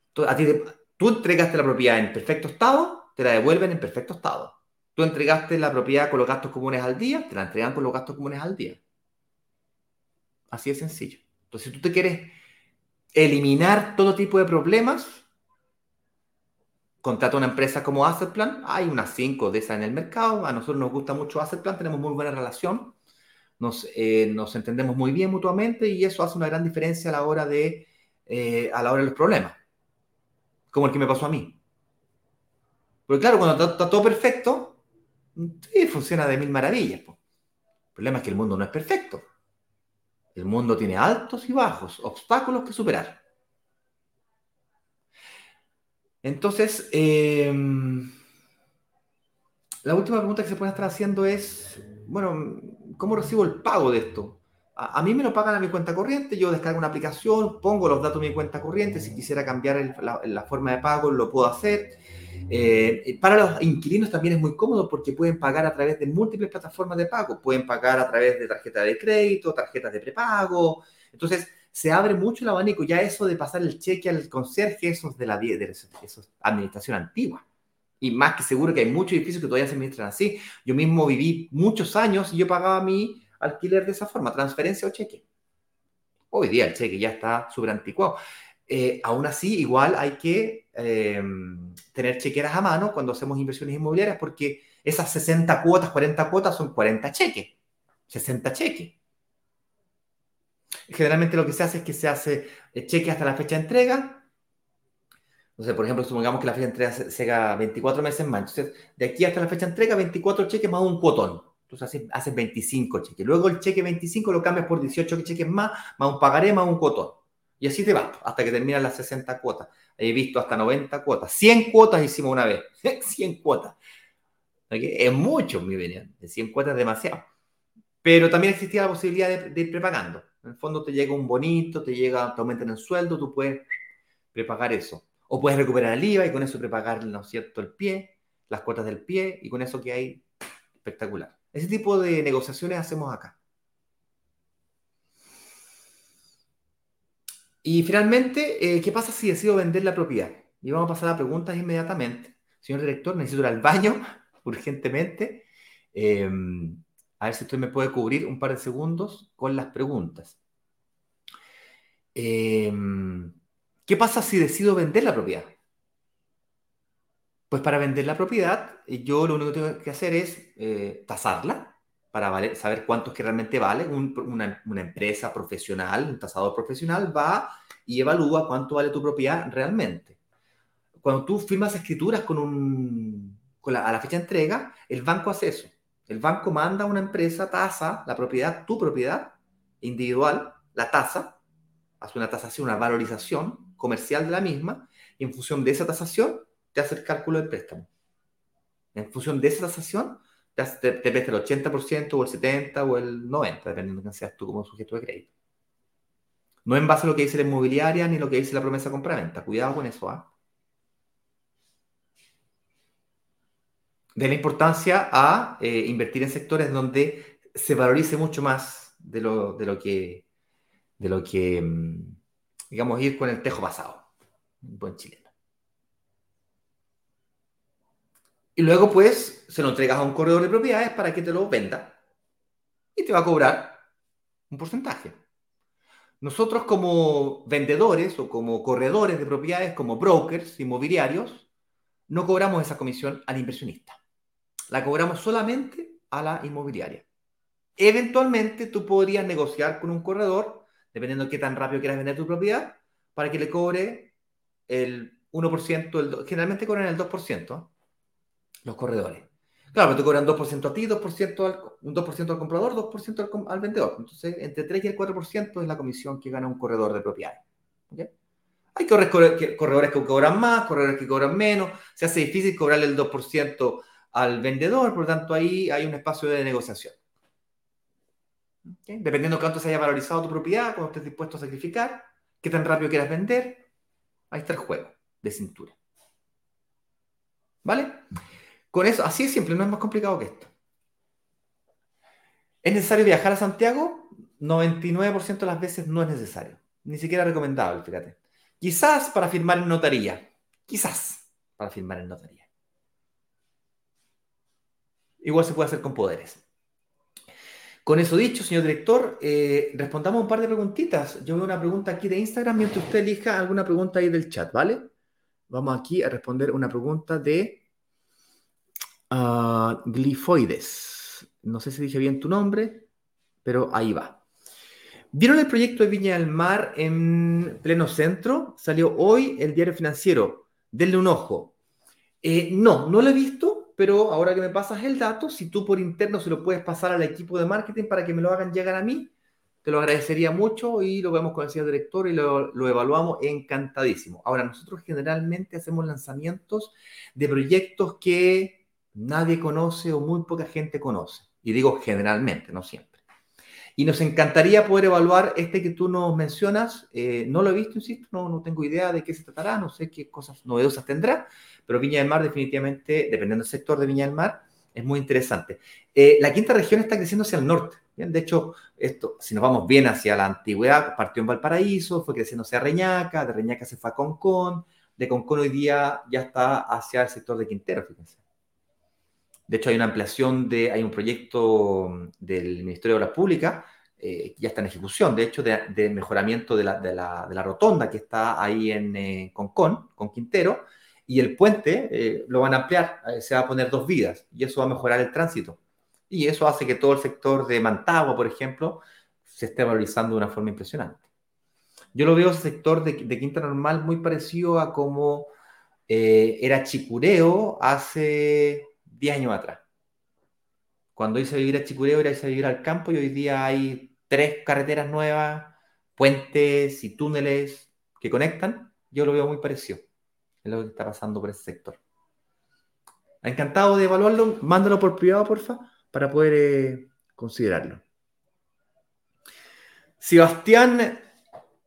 Entonces, a ti tú entregaste la propiedad en perfecto estado, te la devuelven en perfecto estado. Tú entregaste la propiedad con los gastos comunes al día, te la entregan con los gastos comunes al día. Así de sencillo. Entonces, si tú te quieres eliminar todo tipo de problemas, contrata una empresa como Assetplan, hay unas cinco de esas en el mercado, a nosotros nos gusta mucho Assetplan, tenemos muy buena relación, nos, eh, nos entendemos muy bien mutuamente y eso hace una gran diferencia a la hora de, eh, a la hora de los problemas, como el que me pasó a mí. Porque claro, cuando está, todo perfecto, sí, funciona de mil maravillas. El problema es que el mundo no es perfecto. El mundo tiene altos y bajos, obstáculos que superar. Entonces, em, la última pregunta que se puede estar haciendo es, bueno, ¿cómo recibo el pago de esto? A, mí me lo pagan a mi cuenta corriente, yo descargo una aplicación, pongo los datos de mi cuenta corriente, si quisiera cambiar la, forma de pago lo puedo hacer. Eh, para los inquilinos también es muy cómodo porque pueden pagar a través de múltiples plataformas de pago, pueden pagar a través de tarjeta de crédito, tarjetas de prepago. Entonces, se abre mucho el abanico. Ya eso de pasar el cheque al conserje, eso es de la, de, de administración antigua. Y más que seguro que hay muchos edificios que todavía se administran así. Yo mismo viví muchos años y yo pagaba mi alquiler de esa forma, transferencia o cheque. Hoy día el cheque ya está súper anticuado. Eh, aún así, igual hay que em, tener chequeras a mano cuando hacemos inversiones inmobiliarias porque esas 60 cuotas, 40 cuotas son 40 cheques, 60 cheques. Generalmente lo que se hace es que se hace el cheque hasta la fecha de entrega. Entonces, por ejemplo, supongamos que la fecha de entrega sea 24 meses más. Entonces, de aquí hasta la fecha de entrega, 24 cheques más un cuotón. Entonces haces, 25 cheques. Luego el cheque 25 lo cambias por 18 cheques más, más un pagaré, más un cotón. Y así te vas hasta que terminan las 60 cuotas. He visto hasta 90 cuotas. 100 cuotas hicimos una vez. 100 cuotas. Es mucho, mi opinión. 100 cuotas es demasiado. Pero también existía la posibilidad de, ir prepagando. En el fondo te llega un bonito, te llega, te aumentan el sueldo, tú puedes prepagar eso. O puedes recuperar el IVA y con eso prepagar, ¿no es cierto?, el pie, las cuotas del pie, y con eso que hay espectacular. Ese tipo de negociaciones hacemos acá. Y finalmente, eh, ¿qué pasa si decido vender la propiedad? Y vamos a pasar a preguntas inmediatamente. Señor director, necesito ir al baño urgentemente. Em, a ver si usted me puede cubrir un par de segundos con las preguntas. Em, ¿Qué pasa si decido vender la propiedad? Pues para vender la propiedad, eh, yo lo único que tengo que hacer es eh, tasarla para saber cuánto es que realmente vale. una, empresa profesional, un tasador profesional, va y evalúa cuánto vale tu propiedad realmente. Cuando tú firmas escrituras con un, con la, a la fecha de entrega, el banco hace eso. El banco manda a una empresa, tasa la propiedad, tu propiedad individual, la tasa, hace una tasación, una valorización comercial de la misma, y en función de esa tasación te hace el cálculo del préstamo. En función de esa tasación, te, te, presta el 80% o el 70% o el 90%, dependiendo de quién seas tú como sujeto de crédito. No en base a lo que dice la inmobiliaria ni lo que dice la promesa compra-venta. Cuidado con eso. ¿ah? De la importancia a eh, invertir en sectores donde se valorice mucho más de lo, de lo que, de lo que, mm, digamos, ir con el tejo pasado. Buen chileno. Y luego, pues, se lo entregas a un corredor de propiedades para que te lo venda y te va a cobrar un porcentaje. Nosotros como vendedores o como corredores de propiedades, como brokers inmobiliarios, no cobramos esa comisión al inversionista la cobramos solamente a la inmobiliaria. Eventualmente tú podrías negociar con un corredor, dependiendo de qué tan rápido quieras vender tu propiedad, para que le cobre el 1%, el, generalmente cobran el 2% los corredores. Claro, pero te cobran 2% a ti, 2% al, un 2% al comprador, 2% al, vendedor. Entonces, entre 3 y el 4% es la comisión que gana un corredor de propiedades. Hay corredores que cobran más, corredores que cobran menos. Se hace difícil cobrarle el 2% al vendedor, por lo tanto ahí hay un espacio de negociación. Dependiendo de cuánto se haya valorizado tu propiedad, cuánto estés dispuesto a sacrificar, qué tan rápido quieras vender, ahí está el juego de cintura. ¿Vale? Con eso, así es simple, no es más complicado que esto. ¿Es necesario viajar a Santiago? 99% de las veces no es necesario. Ni siquiera recomendable, fíjate. Quizás para firmar en notaría. Quizás para firmar en notaría. Igual se puede hacer con poderes. Con eso dicho, señor director, eh, respondamos un par de preguntitas. Yo veo una pregunta aquí de Instagram mientras usted elija alguna pregunta ahí del chat, ¿vale? Vamos aquí a responder una pregunta de uh, Glifoides. No sé si dije bien tu nombre, pero ahí va. ¿Vieron el proyecto de Viña del Mar en pleno centro? Salió hoy el diario financiero. Denle un ojo. Eh, no, no lo he visto pero ahora que me pasas el dato, si tú por interno se lo puedes pasar al equipo de marketing para que me lo hagan llegar a mí, te lo agradecería mucho y lo vemos con el señor director y lo, lo, evaluamos encantadísimo. Ahora, nosotros generalmente hacemos lanzamientos de proyectos que nadie conoce o muy poca gente conoce. Y digo generalmente, no siempre. Y nos encantaría poder evaluar este que tú nos mencionas. Eh, no lo he visto, insisto, no, no tengo idea de qué se tratará, no sé qué cosas novedosas tendrá, pero Viña del Mar definitivamente, dependiendo del sector de Viña del Mar, es muy interesante. Eh, la quinta región está creciendo hacia el norte. ¿bien? De hecho, esto, si nos vamos bien hacia la antigüedad, partió en Valparaíso, fue creciendo hacia Reñaca, de Reñaca se fue a Concón, de Concón hoy día ya está hacia el sector de Quintero, fíjense. De hecho, hay una ampliación de, hay un proyecto del Ministerio de Obras Públicas eh, ya está en ejecución, de hecho, de, mejoramiento de la, de, la, de la, rotonda que está ahí en eh, Concón, con Quintero, y el puente eh, lo van a ampliar, eh, se va a poner dos vías, y eso va a mejorar el tránsito. Y eso hace que todo el sector de Mantagua, por ejemplo, se esté valorizando de una forma impresionante. Yo lo veo ese sector de, Quinta Normal muy parecido a como era Chicureo hace 10 años atrás. Cuando hice vivir a Chicureo era a vivir al campo y hoy día hay tres carreteras nuevas, puentes y túneles que conectan. Yo lo veo muy parecido. Es lo que está pasando por ese sector. Encantado de evaluarlo. Mándalo por privado, porfa, para poder eh, considerarlo. Sebastián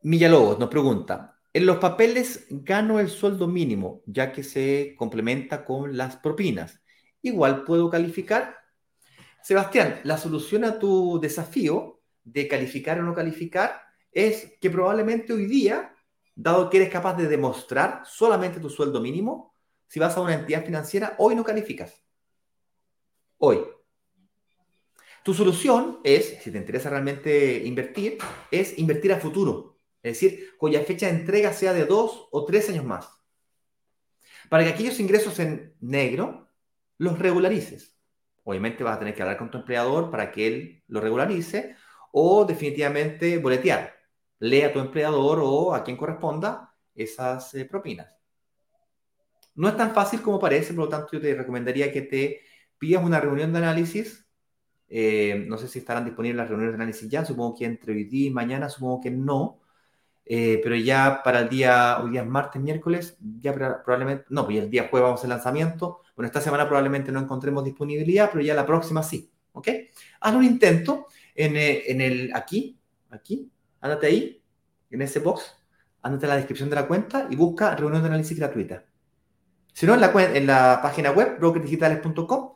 Millalobos nos pregunta, en los papeles gano el sueldo mínimo, ya que se complementa con las propinas. Igual puedo calificar. Sebastián, la solución a tu desafío de calificar o no calificar es que probablemente hoy día, dado que eres capaz de demostrar solamente tu sueldo mínimo, si vas a una entidad financiera, hoy no calificas. Hoy. Tu solución es, si te interesa realmente invertir, es invertir a futuro. Es decir, cuya fecha de entrega sea de dos o tres años más. Para que aquellos ingresos en negro los regularices. Obviamente vas a tener que hablar con tu empleador para que él lo regularice o definitivamente boletear. Lea a tu empleador o a quien corresponda esas eh, propinas. No es tan fácil como parece, por lo tanto yo te recomendaría que te pidas una reunión de análisis. Eh, no sé si estarán disponibles las reuniones de análisis ya, supongo que entre hoy día y mañana, supongo que no. Eh, pero ya para el día, hoy día es martes, miércoles, ya probablemente, no, pues el día jueves vamos al lanzamiento. Bueno, esta semana probablemente no encontremos disponibilidad, pero ya la próxima sí, ¿ok? Haz un intento en, eh, en el, aquí, aquí, ándate ahí, en ese box, ándate a la descripción de la cuenta y busca reunión de análisis gratuita. Si no, en la, en la página web, brokerdigitales.com,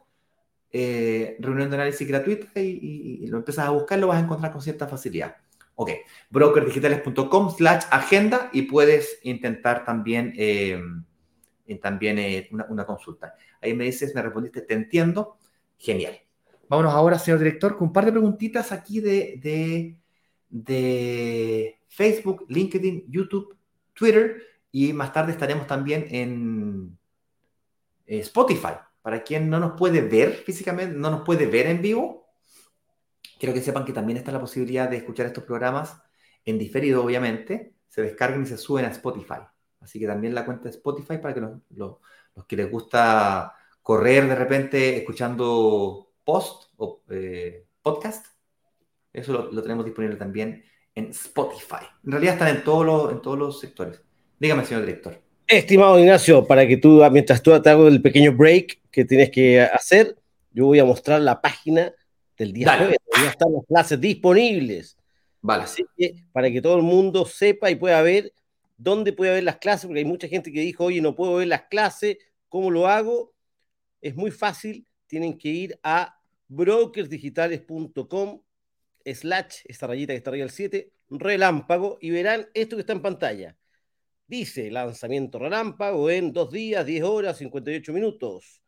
eh, reunión de análisis gratuita y, lo empiezas a buscar, lo vas a encontrar con cierta facilidad. Ok, brokerdigitales.com slash agenda y puedes intentar también, eh, también eh, una, consulta. Ahí me dices, me respondiste, te entiendo. Genial. Vámonos ahora, señor director, con un par de preguntitas aquí de, de, de Facebook, LinkedIn, YouTube, Twitter y más tarde estaremos también en, eh, Spotify. Para quien no nos puede ver físicamente, no nos puede ver en vivo, quiero que sepan que también está la posibilidad de escuchar estos programas en diferido, obviamente, se descarguen y se suben a Spotify. Así que también la cuenta de Spotify para que los, que les gusta correr de repente escuchando post o eh, podcast, eso lo, tenemos disponible también en Spotify. En realidad están en, todos en todos los sectores. Dígame, señor director. Estimado Ignacio, para que tú, mientras tú te hago el pequeño break que tienes que hacer, yo voy a mostrar la página del día jueves. Ya están las clases disponibles. Vale. Así que para que todo el mundo sepa y pueda ver dónde puede ver las clases, porque hay mucha gente que dijo, oye, no puedo ver las clases, ¿cómo lo hago? Es muy fácil, tienen que ir a brokersdigitales.com slash, esta rayita que está arriba del 7, relámpago, y verán esto que está en pantalla Dice lanzamiento relámpago en dos días, 10 horas, 58 minutos.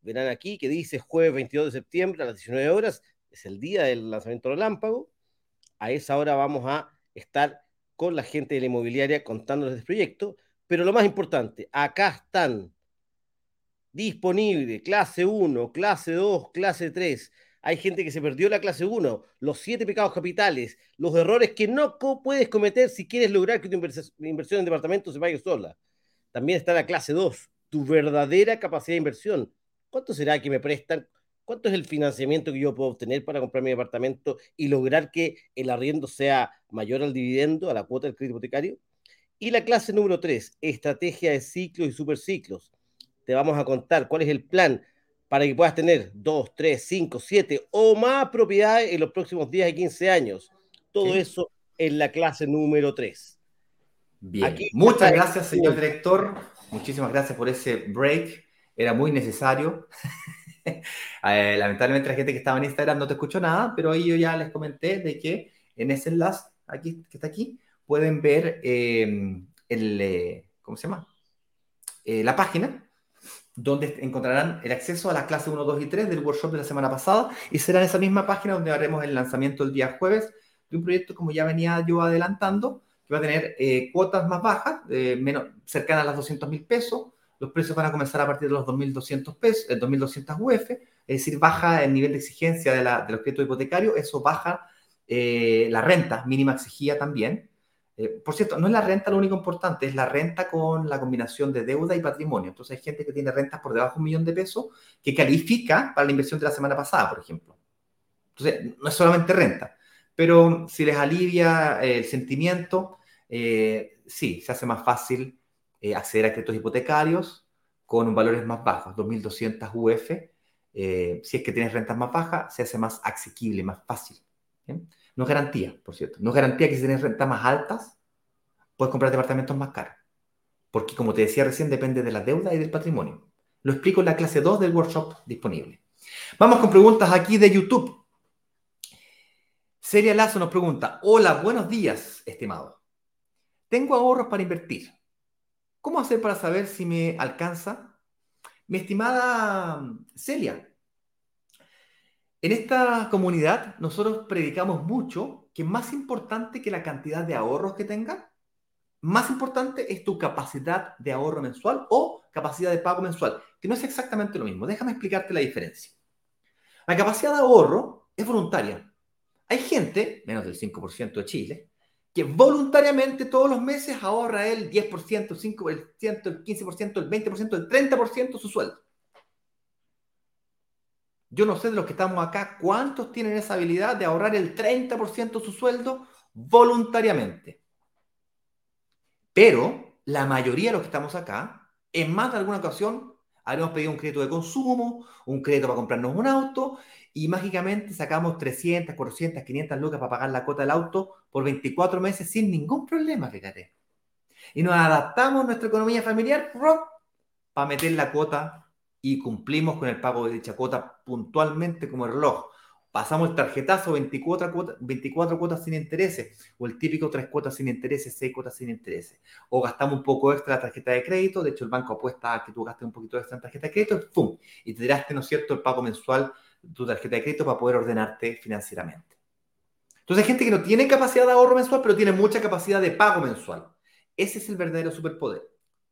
Verán aquí que dice jueves 22 de septiembre a las 19 horas. Es el día del lanzamiento relámpago. A esa hora vamos a estar con la gente de la inmobiliaria contándoles del proyecto. Pero lo más importante, acá están disponibles clase 1, clase 2, clase 3 hay gente que se perdió la clase 1, los siete pecados capitales, los errores que no puedes cometer si quieres lograr que tu inversión en departamento se pague sola. También está la clase 2, tu verdadera capacidad de inversión. ¿Cuánto será que me prestan? ¿Cuánto es el financiamiento que yo puedo obtener para comprar mi departamento y lograr que el arriendo sea mayor al dividendo, a la cuota del crédito hipotecario? Y la clase número 3, estrategia de ciclos y superciclos. Te vamos a contar cuál es el plan para que puedas tener 2, 3, 5, 7 o más propiedades en los próximos 10 y 15 años. Todo eso en la clase número 3. Bien, muchas gracias, señor director. Muchísimas gracias por ese break. Era muy necesario. Eh, lamentablemente la gente que estaba en Instagram no te escuchó nada, pero ahí yo ya les comenté de que en ese enlace aquí, que está aquí pueden ver eh, el, eh, ¿cómo se llama? la página donde encontrarán el acceso a la clase 1, 2 y 3 del workshop de la semana pasada y será en esa misma página donde haremos el lanzamiento el día jueves de un proyecto, como ya venía yo adelantando, que va a tener eh, cuotas más bajas, eh, menos, cercanas a las 200 mil pesos. Los precios van a comenzar a partir de los 2.200 pesos, el 2.200 UF, es decir, baja el nivel de exigencia de, la, de los créditos hipotecarios, eso baja eh, la renta mínima exigida también. Eh, por cierto, no es la renta lo único importante, es la renta con la combinación de deuda y patrimonio. Entonces hay gente que tiene rentas por debajo de un millón de pesos que califica para la inversión de la semana pasada, por ejemplo. Entonces, no es solamente renta, pero si les alivia eh, el sentimiento, eh, sí, se hace más fácil acceder a créditos hipotecarios con valores más bajos, 2.200 UF. si es que tienes rentas más bajas, se hace más asequible, más fácil. No es garantía, por cierto. No es garantía que si tienes rentas más altas, puedes comprar departamentos más caros. Porque, como te decía recién, depende de la deuda y del patrimonio. Lo explico en la clase 2 del workshop disponible. Vamos con preguntas aquí de YouTube. Celia Lazo nos pregunta, hola, buenos días, estimado. Tengo ahorros para invertir. ¿Cómo hacer para saber si me alcanza? Mi estimada Celia, en esta comunidad nosotros predicamos mucho que más importante que la cantidad de ahorros que tengas, más importante es tu capacidad de ahorro mensual o capacidad de pago mensual, que no es exactamente lo mismo. Déjame explicarte la diferencia. La capacidad de ahorro es voluntaria. Hay gente, menos del 5% de Chile, que voluntariamente todos los meses ahorra el 10%, el 5%, el 15%, el 20%, el 30% de su sueldo. Yo no sé de los que estamos acá cuántos tienen esa habilidad de ahorrar el 30% de su sueldo voluntariamente. Pero la mayoría de los que estamos acá, en más de alguna ocasión, habremos pedido un crédito de consumo, un crédito para comprarnos un auto y mágicamente sacamos 300, 400, 500 lucas para pagar la cuota del auto por 24 meses sin ningún problema, fíjate. Y nos adaptamos nuestra economía familiar para meter la cuota y cumplimos con el pago de dicha cuota puntualmente como reloj. Pasamos el tarjetazo 24 cuotas, 24 cuotas sin intereses, o el típico 3 cuotas sin intereses, 6 cuotas sin intereses. O gastamos un poco extra la tarjeta de crédito, de hecho el banco apuesta a que tú gastes un poquito extra en tarjeta de crédito, ¡pum! Y te dirás, ¿no es cierto?, el pago mensual de tu tarjeta de crédito para poder ordenarte financieramente. Entonces hay gente que no tiene capacidad de ahorro mensual, pero tiene mucha capacidad de pago mensual. Ese es el verdadero superpoder.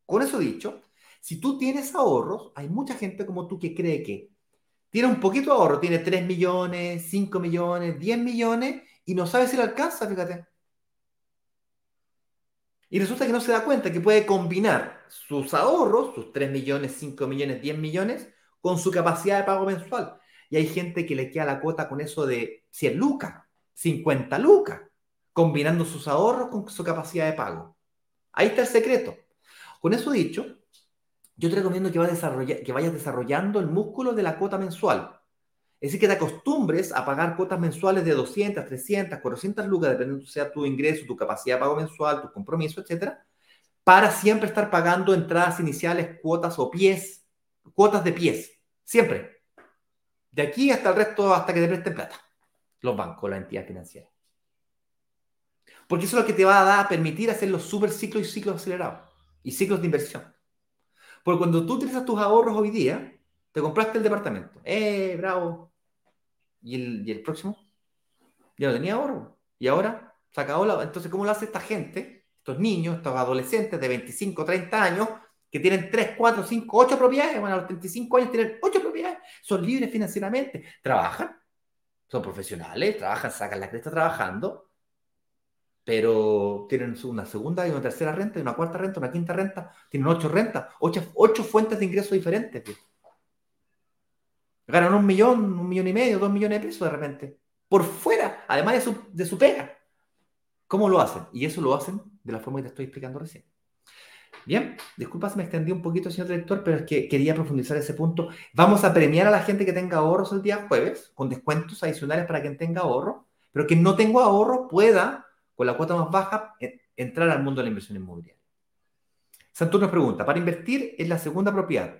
Con eso dicho, si tú tienes ahorros, hay mucha gente como tú que cree que tiene un poquito de ahorro, tiene 3 millones, 5 millones, 10 millones y no sabe si le alcanza, fíjate. Y resulta que no se da cuenta que puede combinar sus ahorros, sus 3 millones, 5 millones, 10 millones, con su capacidad de pago mensual. Y hay gente que le queda la cuota con eso de 100 lucas, 50 lucas, combinando sus ahorros con su capacidad de pago. Ahí está el secreto. Con eso dicho, yo te recomiendo que, vayas desarrollando el músculo de la cuota mensual. Es decir, que te acostumbres a pagar cuotas mensuales de 200, 300, 400 lucas, dependiendo sea tu ingreso, tu capacidad de pago mensual, tu compromiso, etcétera, para siempre estar pagando entradas iniciales, cuotas o pies, cuotas de pies, siempre. De aquí hasta el resto, hasta que te presten plata, los bancos, la entidad financiera. Porque eso es lo que te va a dar, a permitir hacer los super ciclos y ciclos acelerados y ciclos de inversión. Porque cuando tú utilizas tus ahorros hoy día, te compraste el departamento. ¡Eh, bravo! ¿Y el, el próximo? Ya no tenía ahorro. Y ahora se acabó la... Entonces, ¿cómo lo hace esta gente? Estos niños, estos adolescentes de 25, 30 años, que tienen 3, 4, 5, 8 propiedades, bueno, a los 35 años tienen 8 propiedades, son libres financieramente, trabajan, son profesionales, trabajan, sacan la cresta trabajando, pero tienen una segunda y una tercera renta, y una cuarta renta, una quinta renta, tienen ocho rentas, ocho, ocho fuentes de ingresos diferentes. Ganan un millón, un millón y medio, dos millones de pesos de repente, por fuera, además de su, de su pega. ¿Cómo lo hacen? Y eso lo hacen de la forma que te estoy explicando recién. Bien, disculpa si me extendí un poquito, señor director, pero es que quería profundizar ese punto. Vamos a premiar a la gente que tenga ahorros el día jueves, con descuentos adicionales para quien tenga ahorro, pero quien no tenga ahorro pueda con la cuota más baja, entrar al mundo de la inversión inmobiliaria. Santurno pregunta, para invertir en la segunda propiedad,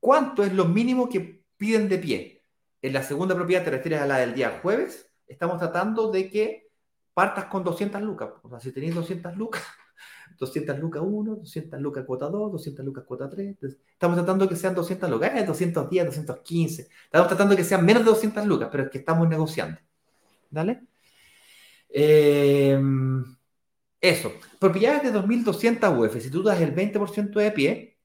¿cuánto es lo mínimo que piden de pie? En la segunda propiedad te refieres a la del día jueves, estamos tratando de que partas con 200 lucas. O sea, si tenéis 200 lucas, 200 lucas 1, 200 lucas cuota 2, 200 lucas cuota 3. Estamos tratando que sean 200 lucas, eh, 210, 215. Estamos tratando que sean menos de 200 lucas, pero es que estamos negociando. ¿Dale? Eh, eso. Propiedades de 2.200 UF. Si tú das el 20% de pie,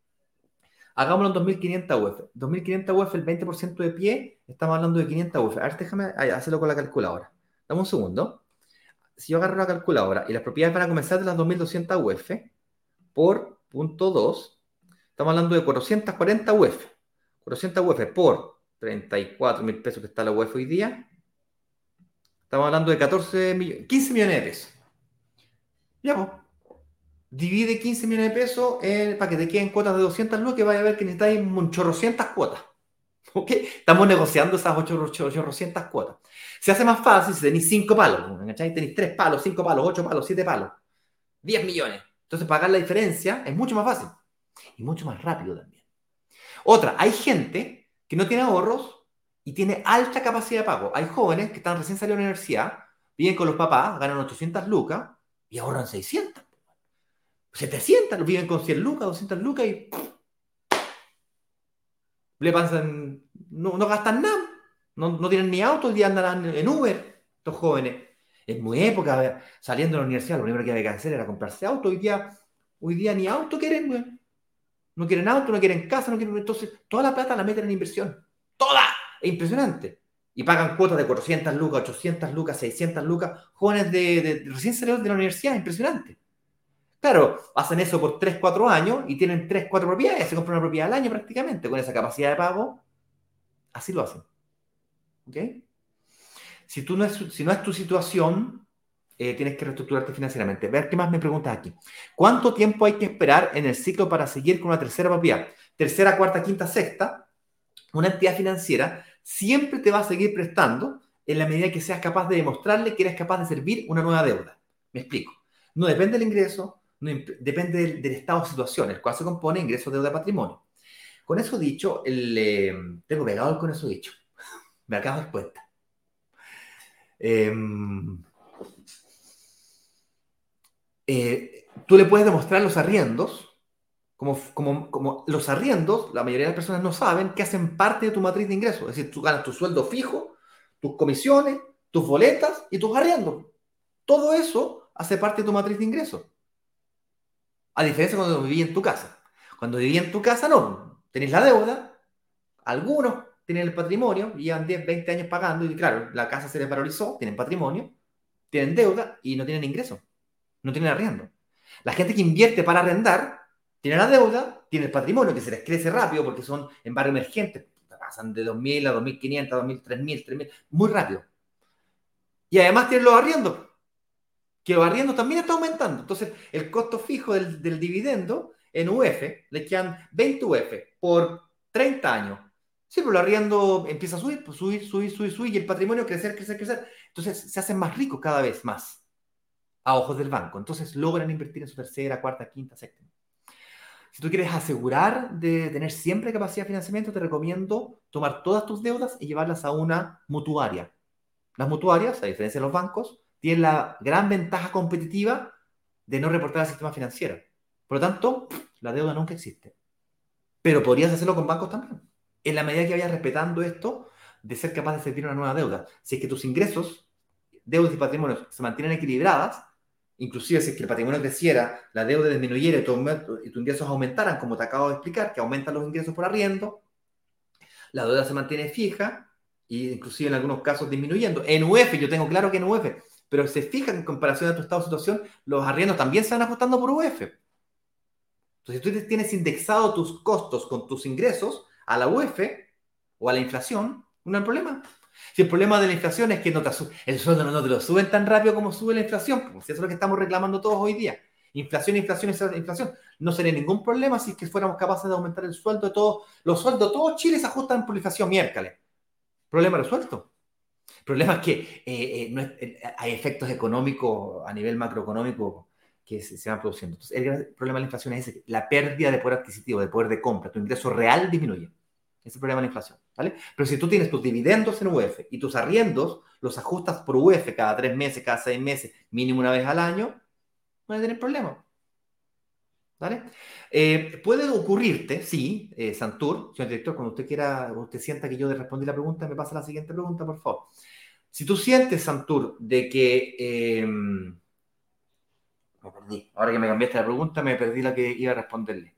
hagámoslo en 2.500 UF. 2.500 UF, el 20% de pie, estamos hablando de 500 UF. A ver, déjame hacerlo con la calculadora. Dame un segundo. si yo agarro la calculadora y las propiedades van a comenzar de las 2.200 UF por punto 2, estamos hablando de 440 UF. 400 UF por 34 mil pesos que está la UF hoy día. Estamos hablando de 14 millones, 15 millones de pesos. Ya, pues. Divide 15 millones de pesos para que te queden cuotas de 200 lucas que vaya a ver que necesitáis un chorrocientas cuotas. ¿Ok? Estamos negociando esas 800 cuotas. Se hace más fácil si tenéis 5 palos. ¿cachai? Tenéis 3 palos, 5 palos, 8 palos, 7 palos. 10 millones. Entonces pagar la diferencia es mucho más fácil. Y mucho más rápido también. Otra, hay gente que no tiene ahorros y tiene alta capacidad de pago. Hay jóvenes que están recién salidos de la universidad, viven con los papás, ganan 800 lucas y ahorran 600. 700, viven con 100 lucas, 200 lucas y le pasan, no, gastan nada, no, no, tienen ni auto, el día andan en Uber, estos jóvenes. En mi época, saliendo de la universidad, lo primero que había que hacer era comprarse auto. Hoy día, hoy día ni auto quieren, No quieren auto, no quieren casa, no quieren. Entonces, toda la plata la meten en inversión. ¡Toda! Es impresionante. Y pagan cuotas de 400 lucas, 800 lucas, 600 lucas. Jóvenes de, de, de recién salidos de la universidad, impresionante. Claro, hacen eso por 3, 4 años y tienen 3, 4 propiedades, se compran una propiedad al año prácticamente con esa capacidad de pago. Así lo hacen. ¿Ok? Si, tú no es, si no es tu situación, eh, tienes que reestructurarte financieramente. Ver qué más me preguntas aquí. ¿Cuánto tiempo hay que esperar en el ciclo para seguir con una tercera propiedad? Tercera, cuarta, quinta, sexta. Una entidad financiera siempre te va a seguir prestando en la medida que seas capaz de demostrarle que eres capaz de servir una nueva deuda. Me explico. No depende del ingreso, depende del, estado de situación, el cual se compone ingreso, deuda, patrimonio. Con eso dicho, eh, tengo pegado con eso dicho. Me acabo de cuenta. Em, eh, tú le puedes demostrar los arriendos, como, como, como, los arriendos, la mayoría de las personas no saben que hacen parte de tu matriz de ingresos. Es decir, tú ganas tu sueldo fijo, tus comisiones, tus boletas y tus arriendos. Todo eso hace parte de tu matriz de ingresos. A diferencia cuando viví en tu casa. Cuando viví en tu casa, no. Tenéis la deuda, algunos tienen el patrimonio, llevan 10, 20 años pagando y claro, la casa se les valorizó, tienen patrimonio, tienen deuda y no tienen ingreso, no tienen arriendo. La gente que invierte para arrendar tiene la deuda, tiene el patrimonio que se les crece rápido porque son en barrio emergente, pasan de 2.000 a 2.500, a 2.000, 3.000, 3.000, muy rápido. Y además tienen los arriendos, que los arriendos también está aumentando. Entonces, el costo fijo del, dividendo en UF le quedan 20 UF por 30 años. Sí, pero el arriendo empieza a subir, pues subir, subir, subir, subir, y el patrimonio crecer, crecer, crecer. Entonces, se hacen más ricos cada vez más a ojos del banco. Entonces, logran invertir en su tercera, cuarta, quinta, séptima. Si tú quieres asegurar de tener siempre capacidad de financiamiento, te recomiendo tomar todas tus deudas y llevarlas a una mutuaria. Las mutuarias, a diferencia de los bancos, tiene la gran ventaja competitiva de no reportar al sistema financiero. Por lo tanto, la deuda nunca existe. Pero podrías hacerlo con bancos también. En la medida que vayas respetando esto, de ser capaz de servir una nueva deuda. Si es que tus ingresos, deudas y patrimonios se mantienen equilibradas, inclusive si es que el patrimonio creciera, la deuda disminuyera y, tus ingresos aumentaran, como te acabo de explicar, que aumentan los ingresos por arriendo, la deuda se mantiene fija, e inclusive en algunos casos disminuyendo. En UF, yo tengo claro que en UF pero se fijan en comparación a tu estado de situación, los arriendos también se van ajustando por UF. Entonces, si tú tienes indexado tus costos con tus ingresos a la UF o a la inflación, no hay problema. Si el problema de la inflación es que no te el sueldo no, te lo suben tan rápido como sube la inflación, pues eso es lo que estamos reclamando todos hoy día. Inflación, inflación, inflación. No sería ningún problema si es que fuéramos capaces de aumentar el sueldo de todos. Los sueldos de todo Chile se ajustan por inflación miércoles. Problema resuelto. El problema es que eh, eh, eh, hay efectos económicos a nivel macroeconómico que se, van produciendo. Entonces, el problema de la inflación es ese, la pérdida de poder adquisitivo, de poder de compra, tu ingreso real disminuye. Ese es el problema de la inflación, ¿vale? Pero si tú tienes tus dividendos en UF y tus arriendos los ajustas por UF cada tres meses, cada seis meses, mínimo una vez al año, no vas a tener problema. ¿Vale? puede ocurrirte, sí, Santur, señor director, cuando usted quiera, usted sienta que yo le respondí la pregunta, me pasa la siguiente pregunta, por favor. Si tú sientes, Santur, de que... Em, me perdí. Ahora que me cambiaste la pregunta, me perdí la que iba a responderle.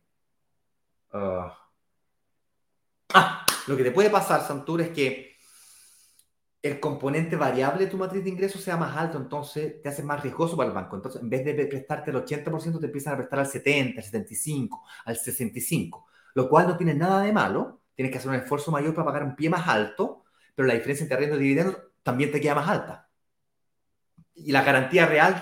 Ah, ah lo que te puede pasar, Santur, es que el componente variable de tu matriz de ingresos sea más alto, entonces te hace más riesgoso para el banco. Entonces, en vez de prestarte el 80%, te empiezan a prestar al 70, al 75, al 65, lo cual no tiene nada de malo. Tienes que hacer un esfuerzo mayor para pagar un pie más alto, pero la diferencia entre arriendo y dividendos también te queda más alta. Y la garantía real,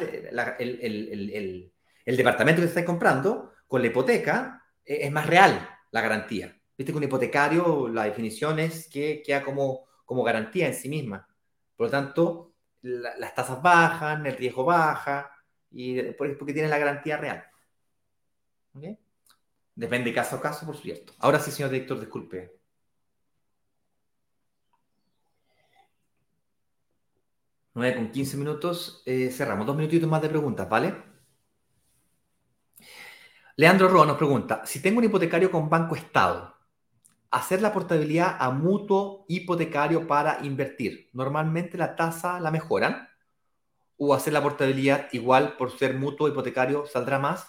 el, el, el, departamento que estás comprando con la hipoteca eh, es más real la garantía. Viste que un hipotecario, la definición es que queda como como garantía en sí misma. Por lo tanto, las tasas bajan, el riesgo baja, y porque tiene la garantía real. Depende caso a caso, por cierto. Ahora sí, señor director, disculpe. 9 con 15 minutos, eh, cerramos. Dos minutitos más de preguntas, ¿vale? Leandro Roa nos pregunta, si tengo un hipotecario con Banco Estado, hacer la portabilidad a mutuo hipotecario para invertir. Normalmente la tasa la mejoran o hacer la portabilidad igual por ser mutuo hipotecario saldrá más.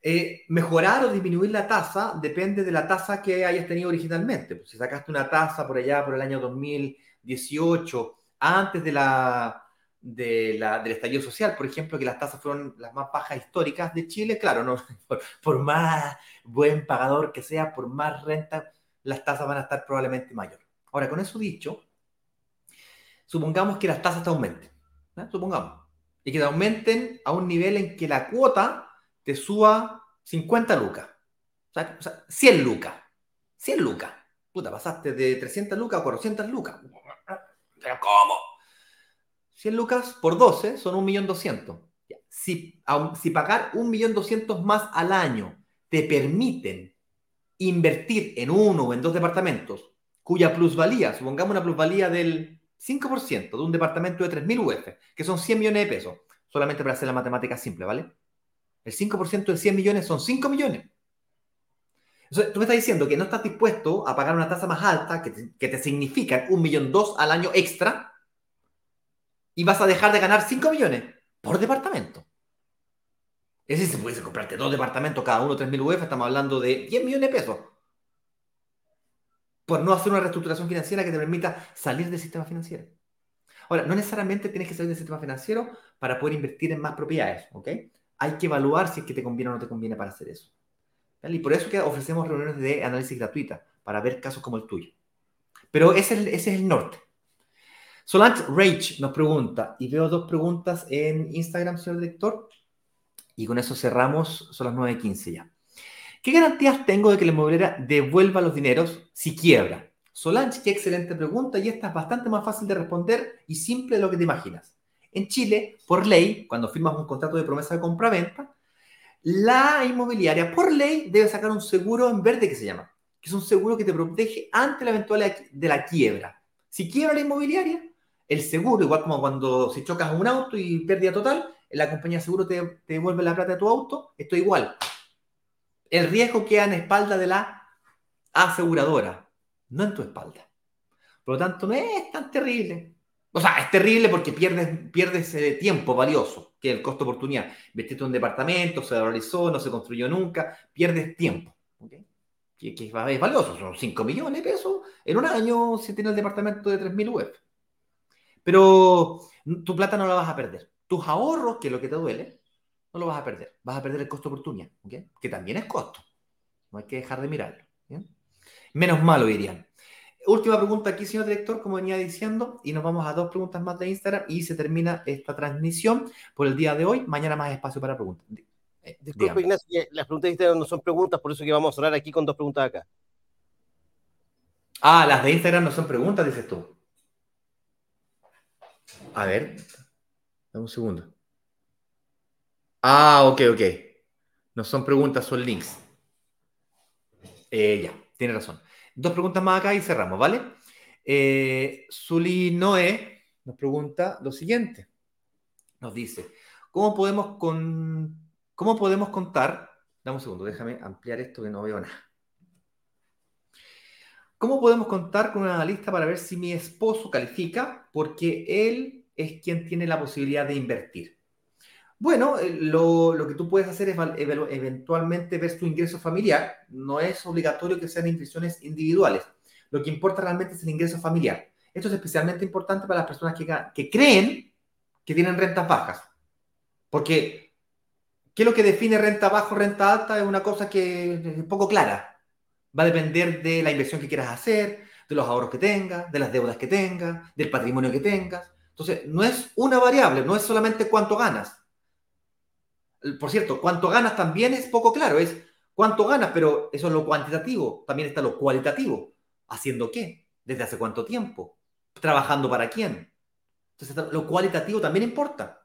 Eh, mejorar o disminuir la tasa depende de la tasa que hayas tenido originalmente. Pues, si sacaste una tasa por allá por el año 2018, antes de la, de la, del estallido social, por ejemplo, que las tasas fueron las más bajas históricas de Chile, claro, no, por, más buen pagador que sea, por más renta, las tasas van a estar probablemente mayor. Ahora, con eso dicho, supongamos que las tasas te aumenten, supongamos, y que te aumenten a un nivel en que la cuota te suba 50 lucas, o sea, 100 lucas, 100 lucas. Puta, pasaste de 300 lucas a 400 lucas. ¿Pero cómo? 100 lucas por 12 son 1.200.000. Si, si pagar 1.200.000 más al año te permiten invertir en uno o en dos departamentos cuya plusvalía, supongamos una plusvalía del 5% de un departamento de 3.000 UF, que son 100 millones de pesos, solamente para hacer la matemática simple, ¿vale? El 5% de 100 millones son 5 millones. Entonces, tú me estás diciendo que no estás dispuesto a pagar una tasa más alta que te, que te significa un millón dos al año extra y vas a dejar de ganar 5 millones por departamento. Es decir, si puedes comprarte dos departamentos, cada uno 3.000 UF, estamos hablando de 10 millones de pesos. Por no hacer una reestructuración financiera que te permita salir del sistema financiero. Ahora, no necesariamente tienes que salir del sistema financiero para poder invertir en más propiedades, ¿ok? Hay que evaluar si es que te conviene o no te conviene para hacer eso. Y por eso que ofrecemos reuniones de análisis gratuita, para ver casos como el tuyo. Pero ese es ese es el norte. Solange Rage nos pregunta, y veo dos preguntas en Instagram, señor director, y con eso cerramos, son las 9.15 ya. ¿Qué garantías tengo de que la inmobiliaria devuelva los dineros si quiebra? Solange, qué excelente pregunta, y esta es bastante más fácil de responder y simple de lo que te imaginas. En Chile, por ley, cuando firmas un contrato de promesa de compra-venta, la inmobiliaria, por ley, debe sacar un seguro en verde que se llama, que es un seguro que te protege ante la eventualidad de la quiebra. Si quiebra la inmobiliaria, el seguro, igual como cuando si chocas un auto y pérdida total, la compañía de seguro te, devuelve la plata de tu auto, esto es igual. El riesgo queda en espalda de la aseguradora, no en tu espalda. Por lo tanto, no es tan terrible. O sea, es terrible porque pierdes, pierdes eh, tiempo valioso, que es el costo oportunidad. Vestiste un departamento, se realizó, no se construyó nunca, pierdes tiempo. Que, es valioso, son 5 millones de pesos en un año si tienes el departamento de 3.000 UF. Pero tu plata no la vas a perder. Tus ahorros, que es lo que te duele, no lo vas a perder. Vas a perder el costo oportunidad, que también es costo. No hay que dejar de mirarlo. Menos malo, dirían. Última pregunta aquí, señor director, como venía diciendo, y nos vamos a dos preguntas más de Instagram y se termina esta transmisión por el día de hoy. Mañana más espacio para preguntas. Eh, disculpe, Ignacio, las preguntas de Instagram no son preguntas, por eso que vamos a hablar aquí con dos preguntas acá. Ah, las de Instagram no son preguntas, dices tú. A ver, dame un segundo. Ah, ok, ok. No son preguntas, son links. Eh, ya, tiene razón. Dos preguntas más acá y cerramos, ¿vale? Eh, Zuli Noé nos pregunta lo siguiente. Nos dice, ¿cómo podemos, con, ¿cómo podemos contar? Dame un segundo, déjame ampliar esto que no veo nada. ¿Cómo podemos contar con una analista para ver si mi esposo califica? Porque él es quien tiene la posibilidad de invertir. Bueno, eh, lo, que tú puedes hacer es eventualmente ver tu ingreso familiar. No es obligatorio que sean inversiones individuales. Lo que importa realmente es el ingreso familiar. Esto es especialmente importante para las personas que, que creen que tienen rentas bajas. Porque, ¿qué es lo que define renta baja o renta alta? Es una cosa que es poco clara. Va a depender de la inversión que quieras hacer, de los ahorros que tengas, de las deudas que tengas, del patrimonio que tengas. Entonces, no es una variable, no es solamente cuánto ganas. Por cierto, cuánto ganas también es poco claro, es cuánto ganas, pero eso es lo cuantitativo. También está lo cualitativo. ¿Haciendo qué? ¿Desde hace cuánto tiempo? ¿Trabajando para quién? Entonces, lo cualitativo también importa.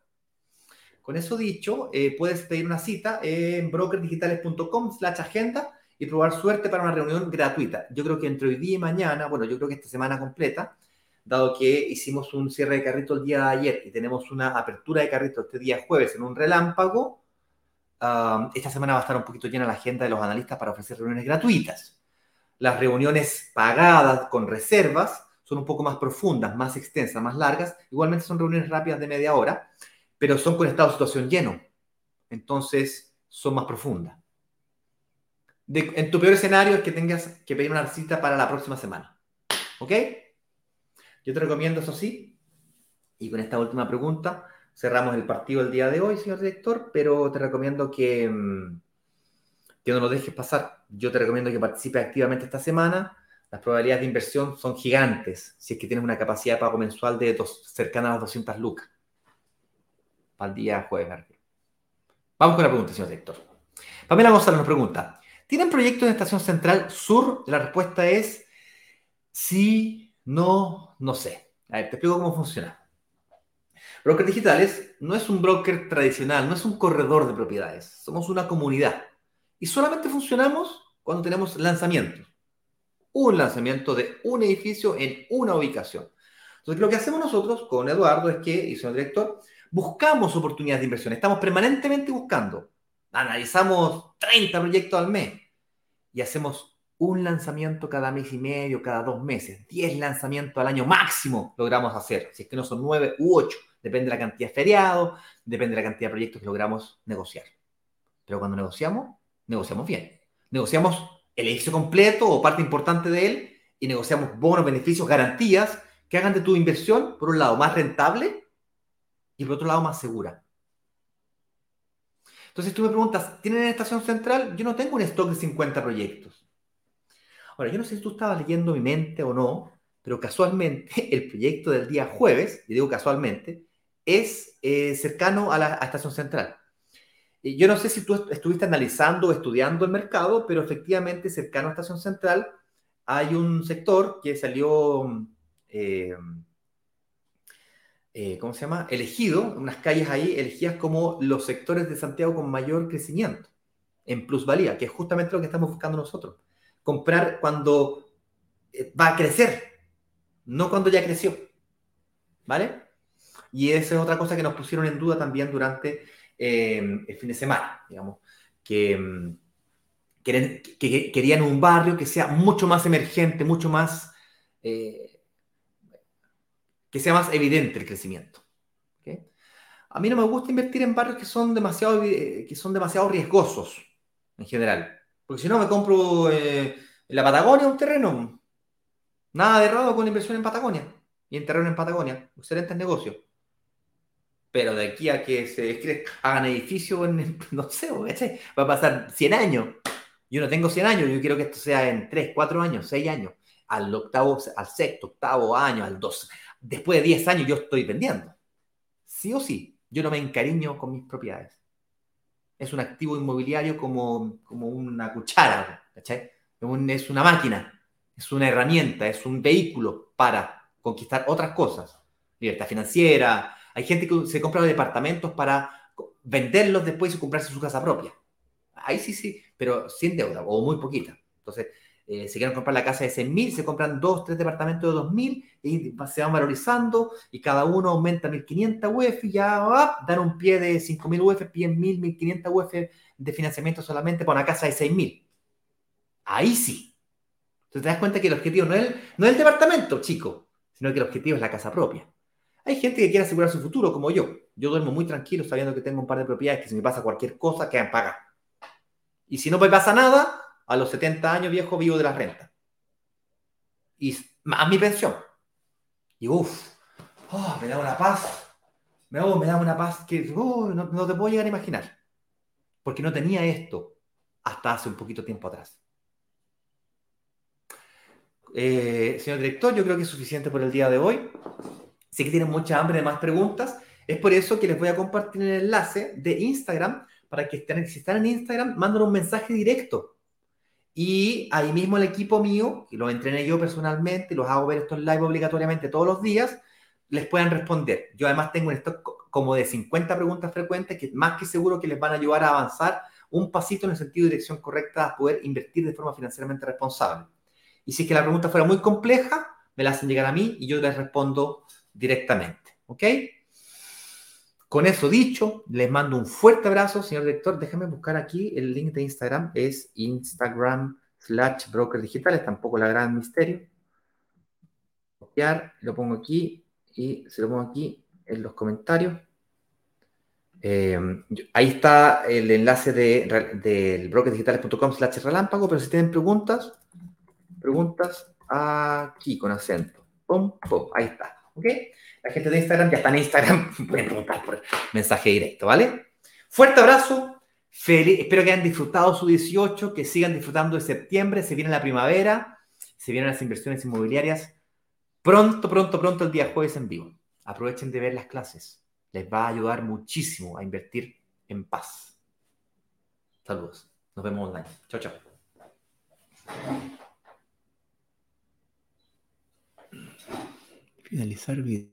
Con eso dicho, eh, puedes pedir una cita en brokerdigitales.com slash agenda y probar suerte para una reunión gratuita. Yo creo que entre hoy día y mañana, bueno, yo creo que esta semana completa, dado que hicimos un cierre de carrito el día de ayer y tenemos una apertura de carrito este día jueves en un relámpago, um, esta semana va a estar un poquito llena la agenda de los analistas para ofrecer reuniones gratuitas. Las reuniones pagadas con reservas son un poco más profundas, más extensas, más largas. Igualmente son reuniones rápidas de media hora, pero son con estado de situación lleno. Entonces son más profundas en tu peor escenario es que tengas que pedir una cita para la próxima semana. ¿Ok? Yo te recomiendo eso sí. Y con esta última pregunta cerramos el partido el día de hoy, señor director, pero te recomiendo que, mm, que no lo dejes pasar. Yo te recomiendo que participes activamente esta semana. Las probabilidades de inversión son gigantes si es que tienes una capacidad de pago mensual de dos, cercana a las 200 lucas. Para el día jueves. Vamos con la pregunta, señor director. Pamela González nos pregunta, ¿Tienen proyectos en Estación Central Sur? La respuesta es sí, no, no sé. A ver, te explico cómo funciona. Brokers Digitales no es un broker tradicional, no es un corredor de propiedades. Somos una comunidad. Y solamente funcionamos cuando tenemos lanzamientos. Un lanzamiento de un edificio en una ubicación. Entonces, lo que hacemos nosotros con Eduardo es que, y el director, buscamos oportunidades de inversión. Estamos permanentemente buscando analizamos 30 proyectos al mes y hacemos un lanzamiento cada mes y medio, cada dos meses, 10 lanzamientos al año máximo logramos hacer, si es que no son 9 u 8, depende de la cantidad de feriados, depende de la cantidad de proyectos que logramos negociar. Pero cuando negociamos, negociamos bien. Negociamos el edificio completo o parte importante de él y negociamos bonos, beneficios, garantías que hagan de tu inversión, por un lado, más rentable y por otro lado, más segura. Entonces tú me preguntas, ¿tienen estación central? Yo no tengo un stock de 50 proyectos. Ahora, yo no sé si tú estabas leyendo mi mente o no, pero casualmente el proyecto del día jueves, y digo casualmente, es eh, cercano a la estación central. Yo no sé si tú estuviste analizando o estudiando el mercado, pero efectivamente cercano a estación central hay un sector que salió... Eh, eh, ¿cómo se llama? Elegido, unas calles ahí elegidas como los sectores de Santiago con mayor crecimiento en plusvalía, que es justamente lo que estamos buscando nosotros. Comprar cuando eh, va a crecer, no cuando ya creció. ¿Vale? Y esa es otra cosa que nos pusieron en duda también durante em, el fin de semana, digamos, que, em, que, querían un barrio que sea mucho más emergente, mucho más... Eh, que sea más evidente el crecimiento. A mí no me gusta invertir en barrios que son demasiado, eh, que son demasiado riesgosos en general. Porque si no, me compro eh, en la Patagonia un terreno. Nada de errado con inversión en Patagonia. Y en terreno en Patagonia. Excelentes negocios. Pero de aquí a que se hagan edificios, en, no sé, va a pasar 100 años. Yo no tengo 100 años, yo quiero que esto sea en 3, 4 años, 6 años. Al octavo, al sexto, octavo año, al 12 después de 10 años yo estoy vendiendo. Sí o sí, yo no me encariño con mis propiedades. Es un activo inmobiliario como, como una cuchara, ¿cachai? Es una máquina, es una herramienta, es un vehículo para conquistar otras cosas. Libertad financiera. Hay gente que se compra departamentos para venderlos después y comprarse su casa propia. Ahí sí, sí, pero sin deuda o muy poquita. Entonces, eh, se quieren comprar la casa de 100.000, se compran dos, tres departamentos de 2.000 y se van valorizando y cada uno aumenta 1.500 UF y ya dan un pie de 5.000 UF, piden 1.000, 1.500 UF de financiamiento solamente para una casa de 6.000. Ahí sí. Entonces te das cuenta que el objetivo no es, no es el departamento, chico, sino que el objetivo es la casa propia. Hay gente que quiere asegurar su futuro, como yo. Yo duermo muy tranquilo sabiendo que tengo un par de propiedades que si me pasa cualquier cosa, quedan pagar. Y si no me pasa nada, a los 70 años viejo vivo de la renta. Y a mi pensión. Y uff, oh, me da una paz. Me, oh, me da una paz que oh, no, no te puedo llegar a imaginar. Porque no tenía esto hasta hace un poquito tiempo atrás. Eh, señor director, yo creo que es suficiente por el día de hoy. Sé que tienen mucha hambre de más preguntas. Es por eso que les voy a compartir el enlace de Instagram para que si están en Instagram, manden un mensaje directo. Y ahí mismo el equipo mío, que lo entrené yo personalmente, los hago ver estos live obligatoriamente todos los días, les puedan responder. Yo además tengo un stock como de 50 preguntas frecuentes que más que seguro que les van a ayudar a avanzar un pasito en el sentido de dirección correcta a poder invertir de forma financieramente responsable. Y si es que la pregunta fuera muy compleja, me la hacen llegar a mí y yo les respondo directamente. ¿Ok? Con eso dicho, les mando un fuerte abrazo, señor director. Déjame buscar aquí el link de Instagram. Es Instagram slash broker digitales, tampoco la gran misterio. Copiar, lo pongo aquí y se lo pongo aquí en los comentarios. Eh, ahí está el enlace de, del brokerdigitales.com slash relámpago, pero si tienen preguntas, preguntas aquí con acento. Pum, pum, ahí está. ¿Ok? La gente de Instagram ya está en Instagram, pueden preguntar por mensaje directo, ¿vale? Fuerte abrazo. Espero que hayan disfrutado su 18, que sigan disfrutando de septiembre. Se viene la primavera, se vienen las inversiones inmobiliarias. Pronto, pronto, pronto el día jueves en vivo. Aprovechen de ver las clases. Les va a ayudar muchísimo a invertir en paz. Saludos. Nos vemos online. Chao, chao. Finalizar video.